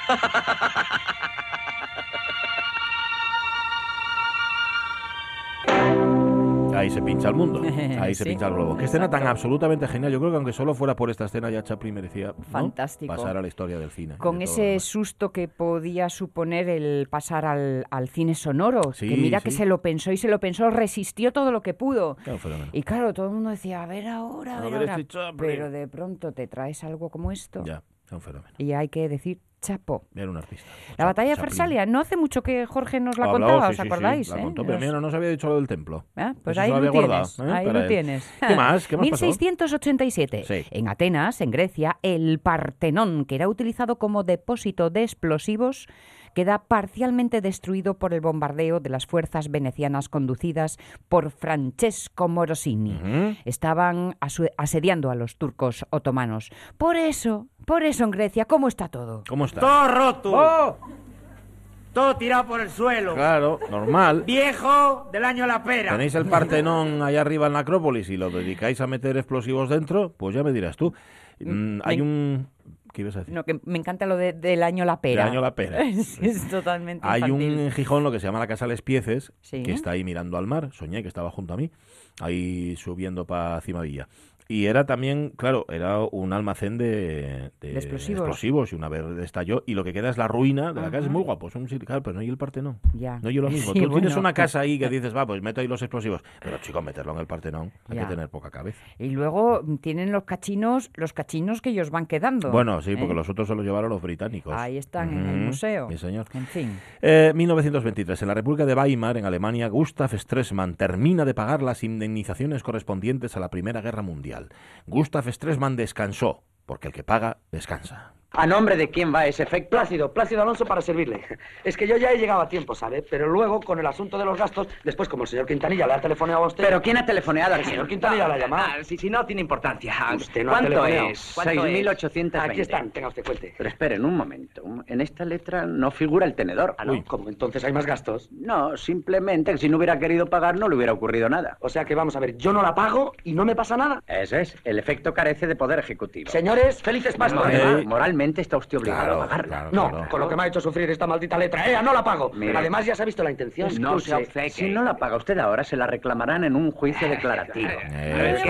Ahí se pincha el mundo. Ahí se Sí. pincha el globo. Qué escena tan absolutamente genial. Yo creo que aunque solo fuera por esta escena ya Chaplin merecía ¿no? Fantástico. pasar a la historia del cine. Con de ese susto que podía suponer el pasar al, al cine sonoro, Sí, que mira sí. que se lo pensó y se lo pensó, resistió todo lo que pudo. Claro. Y claro, todo el mundo decía, a ver ahora, a A ver, ahora. este. Pero de pronto te traes algo como esto Ya, es un fenómeno. y hay que decir chapo. Era un artista. La batalla de. Farsalia, no hace mucho que Jorge nos la Habló, contaba, sí, ¿os sí, sí, acordáis? la eh? contó, pero mira, no nos había dicho lo del templo. Ah, Pues Eso ahí lo había tienes, guardado, ¿eh? ahí Para lo él. tienes. ¿Qué más? ¿Qué más pasó? 1687, Sí. en Atenas, en Grecia, el Partenón, que era utilizado como depósito de explosivos, queda parcialmente destruido por el bombardeo de las fuerzas venecianas conducidas por Francesco Morosini. Estaban asu- asediando a los turcos otomanos. Por eso, por eso en Grecia, ¿cómo está todo? ¿Cómo está? Todo roto. ¡Oh! Todo tirado por el suelo. Claro, normal. Viejo del año la pera. ¿Tenéis el Partenón allá arriba en la Acrópolis y lo dedicáis a meter explosivos dentro? Pues ya me dirás tú. Mm, hay me- un... ¿Qué ibas a decir? No, que me encanta lo de- del año la pera. Del año la pera. es, es totalmente Hay un infantil. Gijón lo que se llama la Casa Les Pieces, Sí. que está ahí mirando al mar. Soñé que estaba junto a mí, ahí subiendo para Cimadilla. Y era también, claro, era un almacén de, de De explosivos. y una vez estalló. Y lo que queda es la ruina de la casa. Es Ajá. muy guapo, es un claro, pero no hay el Partenón. Ya. No yo lo mismo. Sí, Tú tienes bueno. una casa ahí que dices, va, pues meto ahí los explosivos. Pero chico, meterlo en el Partenón, hay Ya. que tener poca cabeza. Y luego mm, tienen los cachinos, los cachinos que ellos van quedando. Bueno, sí, porque ¿eh? los otros se los llevaron los británicos. Ahí están en el museo. Sí, señor. En fin. Eh, 1923. En la República de Weimar, en Alemania, Gustav Stresemann termina de pagar las indemnizaciones correspondientes a la Primera Guerra Mundial. Gustav Stresemann descansó, porque el que paga, descansa. ¿A nombre de quién va ese efecto? Plácido, Plácido Alonso para servirle. Es que yo ya he llegado a tiempo, ¿sabe? Pero luego, con el asunto de los gastos, después, como el señor Quintanilla le ha telefoneado a usted... ¿Pero quién ha telefoneado? El señor Quintanilla la ha llamado. Ah, sí, sí, no tiene importancia. Usted no ha ¿Cuánto telefoneado. es? ¿Cuánto es? 6.820. Aquí están, tenga usted cuente. Pero esperen un momento. En esta letra no figura el tenedor. Ah, no, ¿cómo? Entonces hay más gastos. No, simplemente que si no hubiera querido pagar no le hubiera ocurrido nada. O sea que vamos a ver, yo no la pago y no me pasa nada. Eso es, el efecto carece de poder ejecutivo. Señores, felices. Moral- moralmente está usted obligado a pagarla. no, con lo que me ha hecho sufrir esta maldita letra. ¡Eh, no la pago! Mire. Pero además ya se ha visto la intención. No se obceque. Si no la paga usted ahora, se la reclamarán en un juicio declarativo. Eh,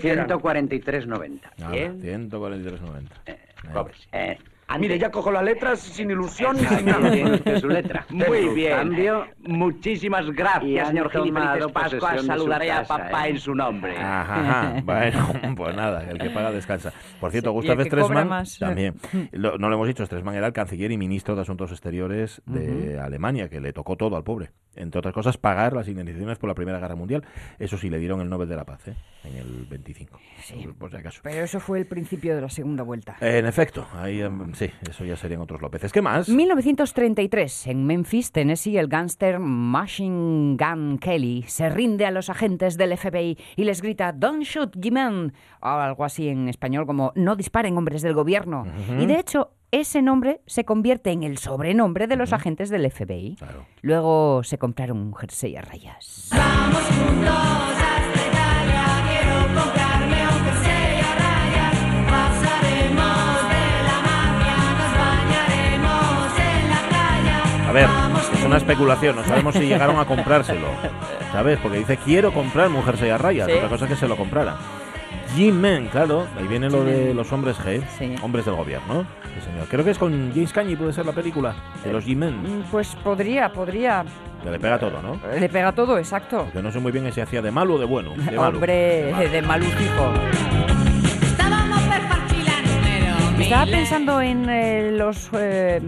quieran. 143.90. Nada, Bien. 143,90. Cóbrese. Mire, ya cojo las letras sin ilusión y sin nada. su letra. Muy En bien. cambio, muchísimas gracias, señor Gil felices su Saludaré a papá ¿eh? en su nombre. Ajá, ajá. Bueno, pues nada, el que paga descansa. Por cierto, Sí, y Gustav el que cobra Stresemann también. Lo- no lo hemos dicho, Stresemann era el canciller y ministro de Asuntos Exteriores de Alemania, que le tocó todo al pobre. Entre otras cosas, pagar las indemnizaciones por la Primera Guerra Mundial. Eso sí, le dieron el Nobel de la Paz, ¿eh? en el 25. Por si acaso. Pero eso fue el principio de la segunda vuelta. En efecto, ahí em, sí, eso ya serían otros Lópezes. ¿Qué más? 1933, en Memphis, Tennessee, el gángster Machine Gun Kelly se rinde a los agentes del FBI y les grita Don't shoot, G-Man, o algo así en español como No disparen, hombres del gobierno. Y de hecho, ese nombre se convierte en el sobrenombre de los agentes del FBI. Luego se compraron un jersey a rayas. A ver, es una especulación, no sabemos si llegaron a comprárselo. ¿Sabes? Porque dice, quiero comprarme un jersey a rayas. Sí. Otra cosa es que se lo compraran. G-Men, claro. Ahí viene lo de los hombres G. Hombres del gobierno. Sí, señor. Creo que es con James Cagney, puede ser la película. De los G-Men. Mm, Pues podría, podría. Que le pega todo, ¿no? Le pega todo, exacto. Que no sé muy bien si hacía de malo o de bueno. De malo. Hombre, de malufijo. Estaba pensando en eh, los eh,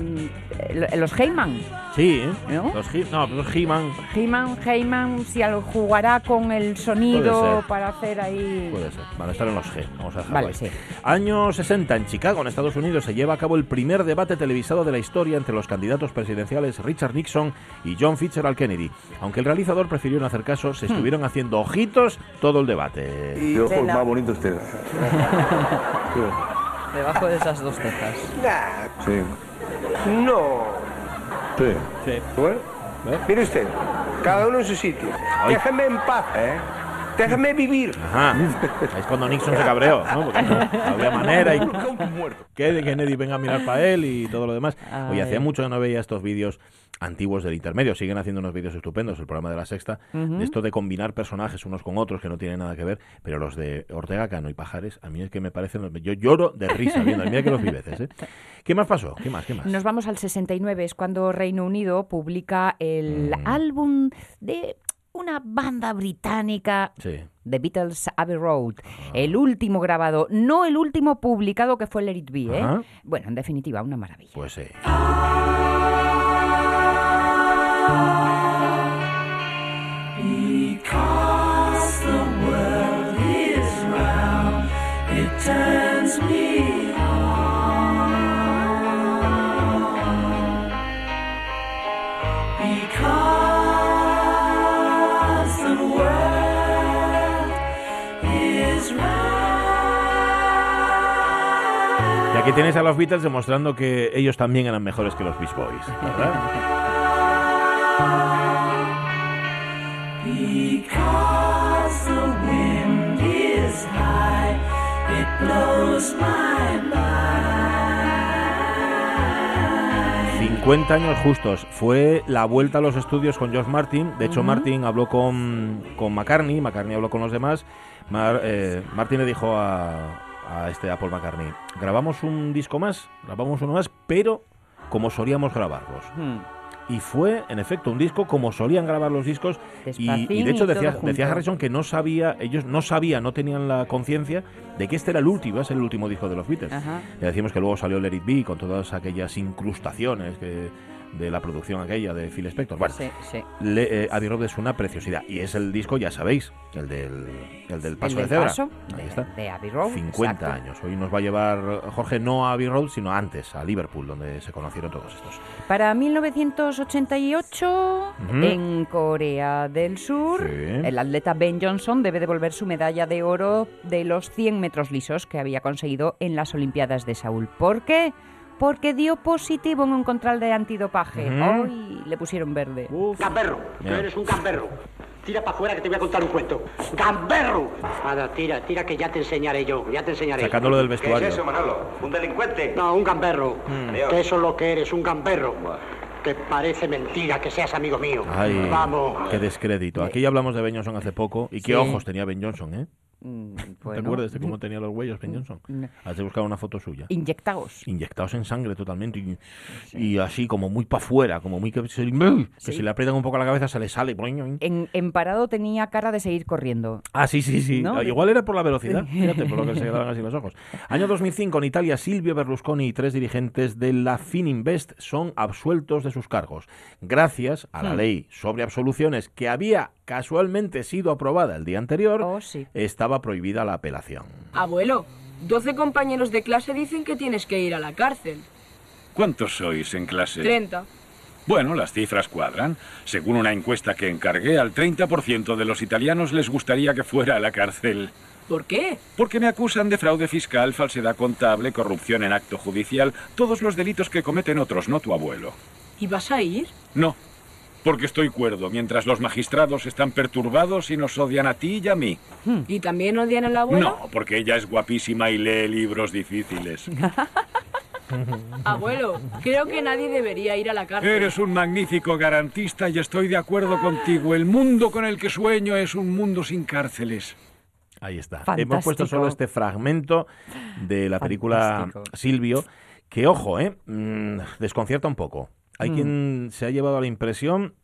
los Heyman. Sí, ¿eh? Los He- no, los He-Man. Heyman, Heyman, si algo jugará con el sonido para hacer ahí. Puede ser. Van a estar en los G. Vamos a dejarlo Vale, ahí. sí. Año 60, en Chicago, en Estados Unidos, se lleva a cabo el primer debate televisado de la historia entre los candidatos presidenciales Richard Nixon y John Fitzgerald Kennedy. Aunque el realizador prefirió no hacer caso, Hmm. se estuvieron haciendo ojitos todo el debate. Y ojos más bonitos usted. Debajo de esas dos cejas. Sí. No. Sí. sí. Bueno, ¿Eh? mire usted, cada uno en su sitio. Ay. Déjeme en paz, ¿eh? Déjeme vivir. Ajá. Es cuando Nixon se cabreó, ¿no? Porque no, no había manera y que Kennedy venga a mirar para él y todo lo demás. Oye, hacía mucho que no veía estos vídeos antiguos del intermedio. Siguen haciendo unos vídeos estupendos, el programa de la sexta, de esto de combinar personajes unos con otros que no tienen nada que ver, pero los de Ortega Cano y Pajares, a mí es que me parecen... Yo lloro de risa viendo, mira que los vi veces, ¿eh? ¿Qué más pasó? ¿Qué más? ¿Qué más? Nos vamos al 69, es cuando Reino Unido publica el Mm. álbum de una banda británica, Sí. The Beatles Abbey Road. El último grabado, no el último publicado que fue Let It Be, ¿eh? Bueno, en definitiva, una maravilla. Pues sí. Because the world is round, it turns aquí tienes a los Beatles demostrando que ellos también eran mejores que los Beach Boys, ¿verdad? Because the wind is high, it blows my mind. 50 años justos. Fue la vuelta a los estudios con George Martin. De hecho. Martin habló con, con McCartney, McCartney habló con los demás. Mar- eh, Martin le dijo a, a este a Paul McCartney, grabamos un disco más, grabamos uno más, pero como solíamos grabarlos. Hmm. Y fue, en efecto, un disco como solían grabar los discos. Y, de hecho decía, decía Harrison que no sabía, ellos no sabían, no tenían la conciencia de que este era el último, iba a ser el último disco de los Beatles. Ajá. Ya decimos que luego salió Let It Be con todas aquellas incrustaciones que, de la producción aquella de Phil Spector. Bueno, Sí, sí. Le- eh, Abbey Road es una preciosidad. Y es el disco, ya sabéis, el del, el del Paso del de Cebra. Paso, Ahí está. de Abbey Road, 50 exacto. años. Hoy nos va a llevar Jorge no a Abbey Road, sino antes, a Liverpool, donde se conocieron todos estos. Para 1988, Ujú. en Corea del Sur, Sí. el atleta Ben Johnson debe devolver su medalla de oro de los 100 metros lisos que había conseguido en las Olimpiadas de Saúl. ¿Por qué? Porque dio positivo en un control de antidopaje. Ujú. Hoy le pusieron verde. Gamberro, tú Ya. eres un gamberro. Tira para afuera que te voy a contar un cuento. ¡Gamberro! Nada, tira, tira que ya te enseñaré yo, ya te enseñaré. Sacándolo del vestuario. ¿Qué es eso, Manolo? ¿Un delincuente? No, un gamberro. Mm. Que eso es lo que eres, un gamberro. Que parece mentira que seas amigo mío. Ay, Vamos. qué descrédito. Aquí ya hablamos de Ben Johnson hace poco. ¿Y qué Sí. ojos tenía Ben Johnson, eh? Mm, ¿Te acuerdas de cómo tenía los huellos Ben Johnson? Mm. Has de buscar una foto suya. Inyectados. Inyectados en sangre totalmente y, y así como muy para afuera, como muy que, se, que Sí. si le aprietan un poco la cabeza se le sale. En, en parado tenía cara de seguir corriendo. Ah, sí, sí, sí. ¿No? Igual era por la velocidad, fíjate, por lo que se quedaban así los ojos. Año 2005, en Italia, Silvio Berlusconi y tres dirigentes de la Fininvest son absueltos de sus cargos, gracias a la Hmm. ley sobre absoluciones que había casualmente sido aprobada el día anterior, Oh, estaba prohibida la apelación. Abuelo, 12 compañeros de clase dicen que tienes que ir a la cárcel. ¿Cuántos sois en clase? 30. Bueno, las cifras cuadran. Según una encuesta que encargué, al 30% de los italianos les gustaría que fuera a la cárcel. ¿Por qué? Porque me acusan de fraude fiscal, falsedad contable, corrupción en acto judicial, todos los delitos que cometen otros, no tu abuelo. ¿Y vas a ir? No, porque estoy cuerdo, mientras los magistrados están perturbados y nos odian a ti y a mí. ¿Y también odian al abuelo? No, porque ella es guapísima y lee libros difíciles. Abuelo, creo que nadie debería ir a la cárcel. Eres un magnífico garantista y estoy de acuerdo contigo. El mundo con el que sueño es un mundo sin cárceles. Ahí está. Hemos puesto solo este fragmento de la película Silvio, que ojo, ¿eh? Mm, desconcierta un poco. Hay mm. quien se ha llevado a la impresión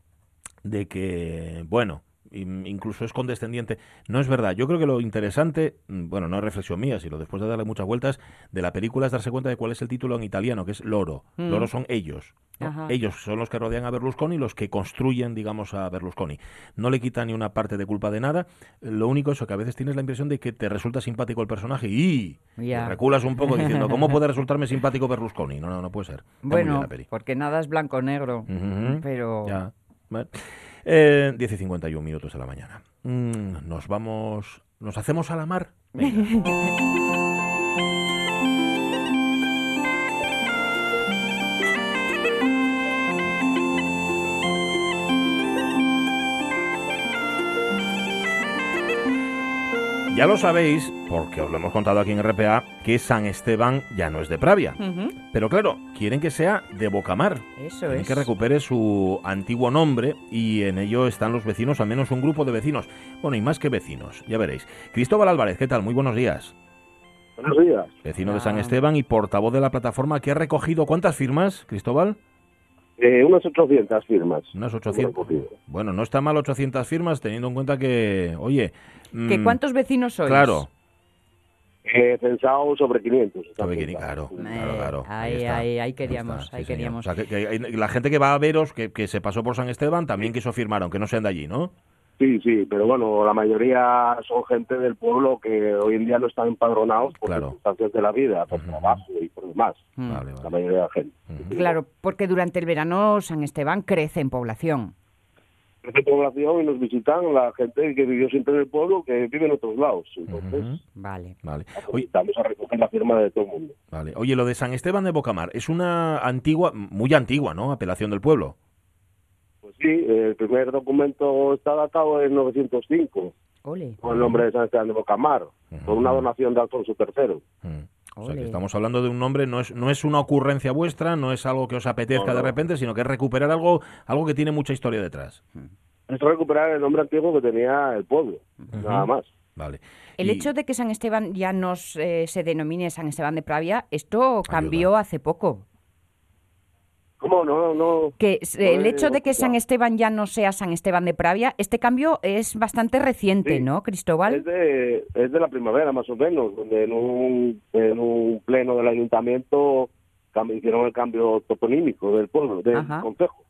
de que, bueno, incluso es condescendiente. No es verdad. Yo creo que lo interesante, mm, bueno, no es reflexión mía, sino después de darle muchas vueltas, de la película es darse cuenta de cuál es el título en italiano, que es Loro. Mm. Loro son ellos. Ellos son los que rodean a Berlusconi, los que construyen, digamos, a Berlusconi. No le quita ni una parte de culpa de nada. Lo único es que a veces tienes la impresión de que te resulta simpático el personaje y reculas un poco diciendo, ¿cómo puede resultarme simpático Berlusconi? No, no, no puede ser. bueno, porque nada es blanco-negro, pero... Ya. Eh, 10 y 51 minutos de la mañana. Mm, nos vamos. ¿Nos hacemos a la mar? Ya lo sabéis, porque os lo hemos contado aquí en RPA, que San Esteban ya no es de Pravia. Pero claro, quieren que sea de Bocamar. Eso quieren que recupere su antiguo nombre y en ello están los vecinos, al menos un grupo de vecinos. Bueno, y más que vecinos, ya veréis. Cristóbal Álvarez, ¿qué tal? Muy buenos días. Buenos días. Vecino de San ah. Esteban y portavoz de la plataforma que ha recogido cuántas firmas, Cristóbal? Eh, unas 800 firmas. Unas 800. Bueno, no está mal 800 firmas teniendo en cuenta que, oye... ¿Que mm, ¿Cuántos vecinos sois? Claro. He pensado sobre 500. Sobre 500 claro, claro, claro. Ahí, ahí, ahí, queríamos, ahí, queríamos. O sea, que, la gente que va a veros, que, que se pasó por San Esteban, también quiso firmar, aunque no sean de allí, ¿no? Sí, sí, pero bueno, la mayoría son gente del pueblo que hoy en día no están empadronados por circunstancias de la vida, por trabajo y por demás. Mm. La mayoría de la gente. Claro, porque durante el verano San Esteban crece en población. Crece en población y nos visitan la gente que vivió siempre en el pueblo, que vive en otros lados. Entonces, vale. vale. Hoy, vamos a recoger la firma de todo el mundo. Vale. Oye, lo de San Esteban de Bocamar es una antigua, muy antigua, ¿no? Apelación del pueblo. Sí, el primer documento está datado en 905, con el nombre de San Esteban de Bocamar, por una donación de Alfonso III. O sea, que estamos hablando de un nombre, no es, no es una ocurrencia vuestra, no es algo que os apetezca de repente, sino que es recuperar algo, algo que tiene mucha historia detrás. Es recuperar el nombre antiguo que tenía el pueblo, nada más. Vale. El hecho de que San Esteban ya no se denomine San Esteban de Pravia, esto cambió hace poco. ¿Cómo? No, no. Que el hecho de que San Esteban ya no sea San Esteban de Pravia, este cambio es bastante reciente, ¿no, Cristóbal? Es de, es de la primavera, más o menos, donde en un, en un pleno del ayuntamiento hicieron el cambio toponímico del pueblo, del concejo.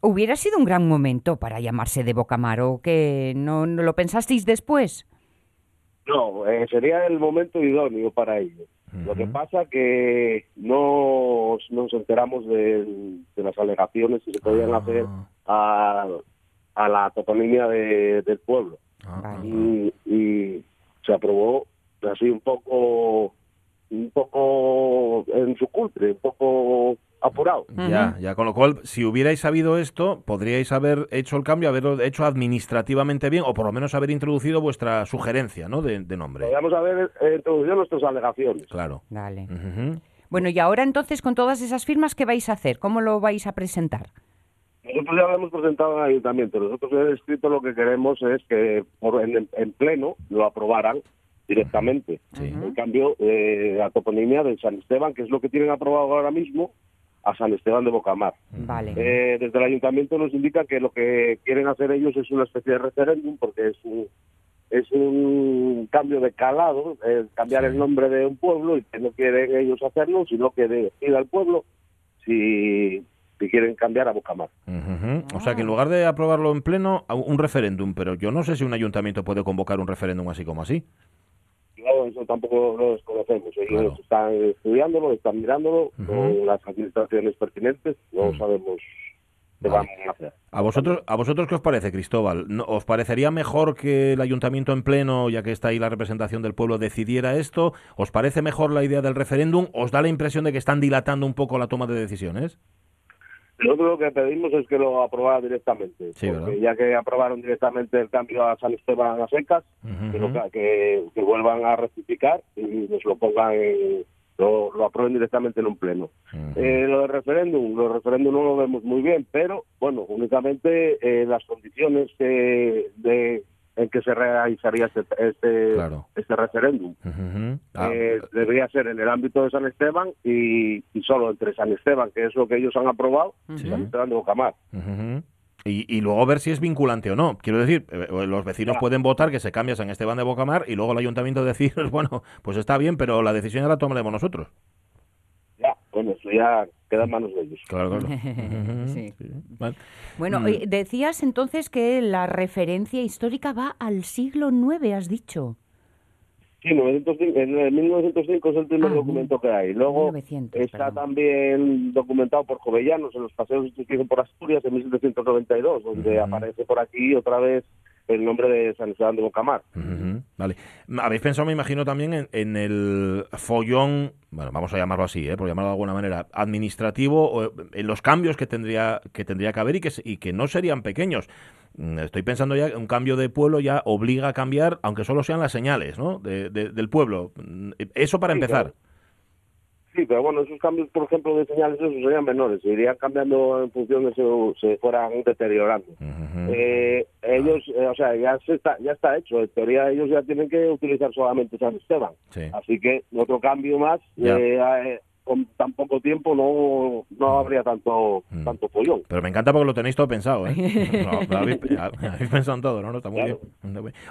¿Hubiera sido un gran momento para llamarse de Bocamar o que no, no lo pensasteis después? No, eh, sería el momento idóneo para ello. Lo que pasa que no nos enteramos de, las alegaciones que se podían ah. hacer a, a, la toponimia del pueblo. Ah, y, y, se aprobó así un poco un poco en su cultre, un poco apurado. Ya, ya, con lo cual, si hubierais sabido esto, podríais haber hecho el cambio, haberlo hecho administrativamente bien, o por lo menos haber introducido vuestra sugerencia, ¿no?, de, nombre. Podríamos haber eh, introducido nuestras alegaciones. Claro. Vale. Bueno, y ahora entonces, con todas esas firmas, ¿qué vais a hacer? ¿Cómo lo vais a presentar? Nosotros ya lo hemos presentado en el ayuntamiento. Nosotros en el escrito lo que queremos es que por, en, pleno lo aprobaran directamente. En cambio, eh, la toponimia de San Esteban, que es lo que tienen aprobado ahora mismo, a San Esteban de Bocamar. Vale. Eh, desde el ayuntamiento nos indica que lo que quieren hacer ellos es una especie de referéndum porque es un es un cambio de calado, cambiar el nombre de un pueblo y que no quieren ellos hacerlo, sino que decida el pueblo si, si quieren cambiar a Bocamar. O sea que en lugar de aprobarlo en pleno, un referéndum, pero yo no sé si un ayuntamiento puede convocar un referéndum así como así eso tampoco lo desconocemos. Ellos están estudiándolo, están mirándolo con las administraciones pertinentes, no sabemos qué van a hacer. ¿A vosotros, ¿A vosotros qué os parece, Cristóbal? ¿Os parecería mejor que el ayuntamiento en pleno, ya que está ahí la representación del pueblo, decidiera esto? ¿Os parece mejor la idea del referéndum? ¿Os da la impresión de que están dilatando un poco la toma de decisiones? Nosotros lo que pedimos es que lo aprobara directamente. ya que aprobaron directamente el cambio a San Esteban a secas, que, vuelvan a rectificar y nos lo pongan lo, aprueben directamente en un pleno. eh, lo del referéndum, los referéndum no lo vemos muy bien, pero bueno, únicamente eh, las condiciones de, en que se realizaría este, este, este referéndum. Ah. Eh, debería ser en el ámbito de San Esteban y, y solo entre San Esteban, que es lo que ellos han aprobado, y San Esteban de Bocamar. Y, y luego ver si es vinculante o no. Quiero decir, eh, los vecinos pueden votar que se cambie San Esteban de Bocamar y luego el ayuntamiento decir, bueno, pues está bien, pero la decisión ya la tomaremos nosotros. Ya, queda en manos de ellos. Claro, claro. Sí. Vale. Bueno, Mm. decías entonces que la referencia histórica va al siglo IX, has dicho. Sí, 905, en el 1905 es el primer documento que hay. Luego 1900, está también documentado por Jovellanos en los paseos que hizo por Asturias en 1792, donde aparece por aquí otra vez el nombre de San Esteban de Bocamar. Vale. Habéis pensado, me imagino, también en, en el follón, bueno, vamos a llamarlo así, ¿eh? por llamarlo de alguna manera, administrativo, o, eh, en los cambios que tendría que tendría que haber y que, y que no serían pequeños. Mm, Estoy pensando ya que un cambio de pueblo ya obliga a cambiar, aunque solo sean las señales ¿no? de- de- del pueblo. Mm, Eso para Sí, empezar. claro. Sí, pero bueno, esos cambios, por ejemplo, de señales, esos serían menores, se irían cambiando en función de que se fueran deteriorando. Eh, ellos, eh, o sea, ya, se está, ya está hecho. En teoría, ellos ya tienen que utilizar solamente San Esteban. Sí. Así que otro cambio más, eh, con tan poco tiempo no, no habría tanto, Mm. tanto follón. Pero me encanta porque lo tenéis todo pensado, ¿eh? No, lo habéis, habéis pensado en todo, ¿no? no está muy bien.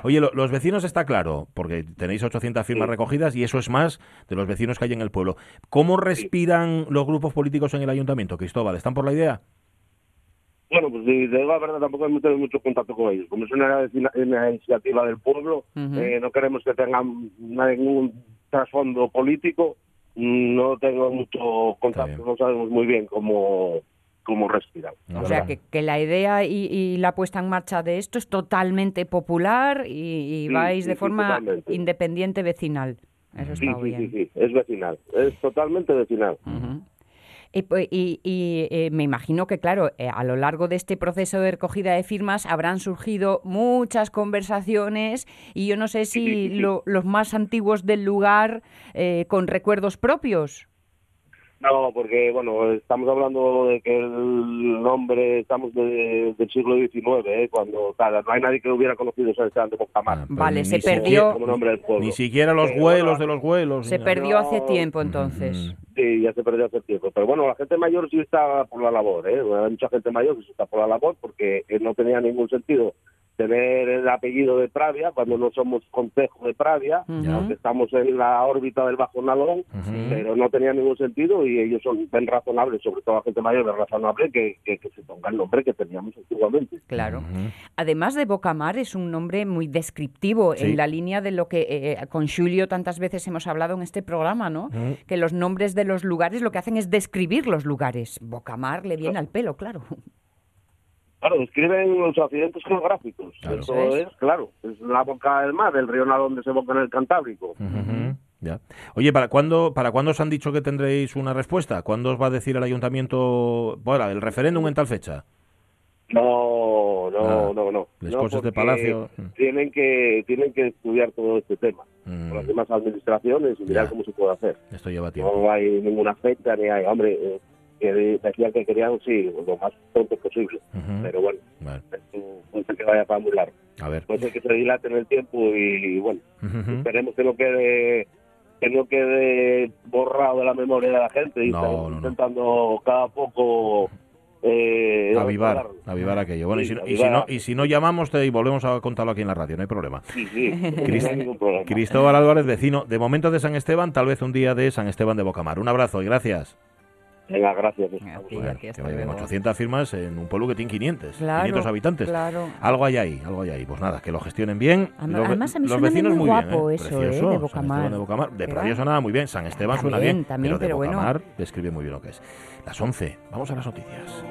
Oye, lo- los vecinos está claro, porque tenéis 800 firmas recogidas y eso es más de los vecinos que hay en el pueblo. ¿Cómo respiran los grupos políticos en el ayuntamiento, Cristóbal? ¿Están por la idea? Bueno, pues si te digo la verdad, tampoco hemos tenido mucho contacto con ellos. Como es una, iniciativa del pueblo, eh, no queremos que tengan ningún trasfondo político, no tengo mucho contacto, no sabemos muy bien cómo, cómo respiran. O sea, que, que la idea y, y la puesta en marcha de esto es totalmente popular y, y Sí, vais de sí, forma totalmente. independiente vecinal. Eso Sí, está sí, bien. sí, sí, es vecinal, es totalmente vecinal. Y- y, eh, me imagino que, claro, eh, a lo largo de este proceso de recogida de firmas habrán surgido muchas conversaciones y yo no sé si lo- los más antiguos del lugar eh, con recuerdos propios. No, porque, bueno, estamos hablando de que el nombre, estamos de- del siglo XIX, ¿eh? cuando tal, no hay nadie que hubiera conocido San Esteban de Bocamar. Vale, ni se perdió- como nombre del pueblo. Ni siquiera los Pero, huelos bueno, de los huelos. Se perdió hace tiempo entonces. Sí, ya se perdió hace tiempo. Pero bueno, la gente mayor sí está por la labor, ¿eh? Hay mucha gente mayor que sí está por la labor porque eh, no tenía ningún sentido tener el apellido de Pravia cuando no somos concejo de Pravia, aunque estamos en la órbita del Bajo Nalón, pero no tenía ningún sentido y ellos son ven razonables, sobre todo la gente mayor ven razonable que, que, que se ponga el nombre que teníamos antiguamente. Claro. Además de Bocamar, es un nombre muy descriptivo Sí. en la línea de lo que eh, con Julio tantas veces hemos hablado en este programa, ¿no? Que los nombres de los lugares lo que hacen es describir los lugares. Bocamar le viene al pelo, claro. Claro, describen los accidentes geográficos. Eso Eso es. claro, es la boca del mar, el río Nalón desemboca en el Cantábrico. Ya. Oye, ¿para cuándo, ¿para cuándo os han dicho que tendréis una respuesta? ¿Cuándo os va a decir el ayuntamiento, bueno, el referéndum en tal fecha? No, no, Nada. no, no. No, cosas de palacio. Tienen que, tienen que estudiar todo este tema Mm, con las demás administraciones y mirar Ya. cómo se puede hacer. Esto lleva tiempo. No hay ninguna fecha ni hay, hombre, eh, que decían que querían, sí, lo más pronto posible. Pero bueno, puede ser que vaya para muy largo. A ver. Puede ser que se dilate en el tiempo y, bueno, esperemos que no quede que no quede borrado de la memoria de la gente y No, estamos no, no. intentando cada poco eh, Avivar, avivar aquello. Bueno, y, si, no- y si avivar. no, y si no llamamos te, y volvemos a contarlo aquí en la radio, no hay problema. Sí, sí, Crist- no hay ningún problema. Cristóbal Álvarez, vecino, de momento de San Esteban, tal vez un día de San Esteban de Bocamar. Un abrazo y gracias. Venga, gracias. Bueno, que vaya bien, 800 firmas en un pueblo que tiene 500, Claro, 500 habitantes. claro. Algo hay ahí, algo hay ahí. Pues nada, que lo gestionen bien. Además- Los, además a mí los suena vecinos muy muy bien, guapo ¿eh? eso, ¿eh? Precioso, de San Bocamar. De Bocamar. De suena muy bien, San Esteban suena También, bien, también, pero de pero bueno. Bocamar describe muy bien lo que es. Las 11, vamos a las noticias.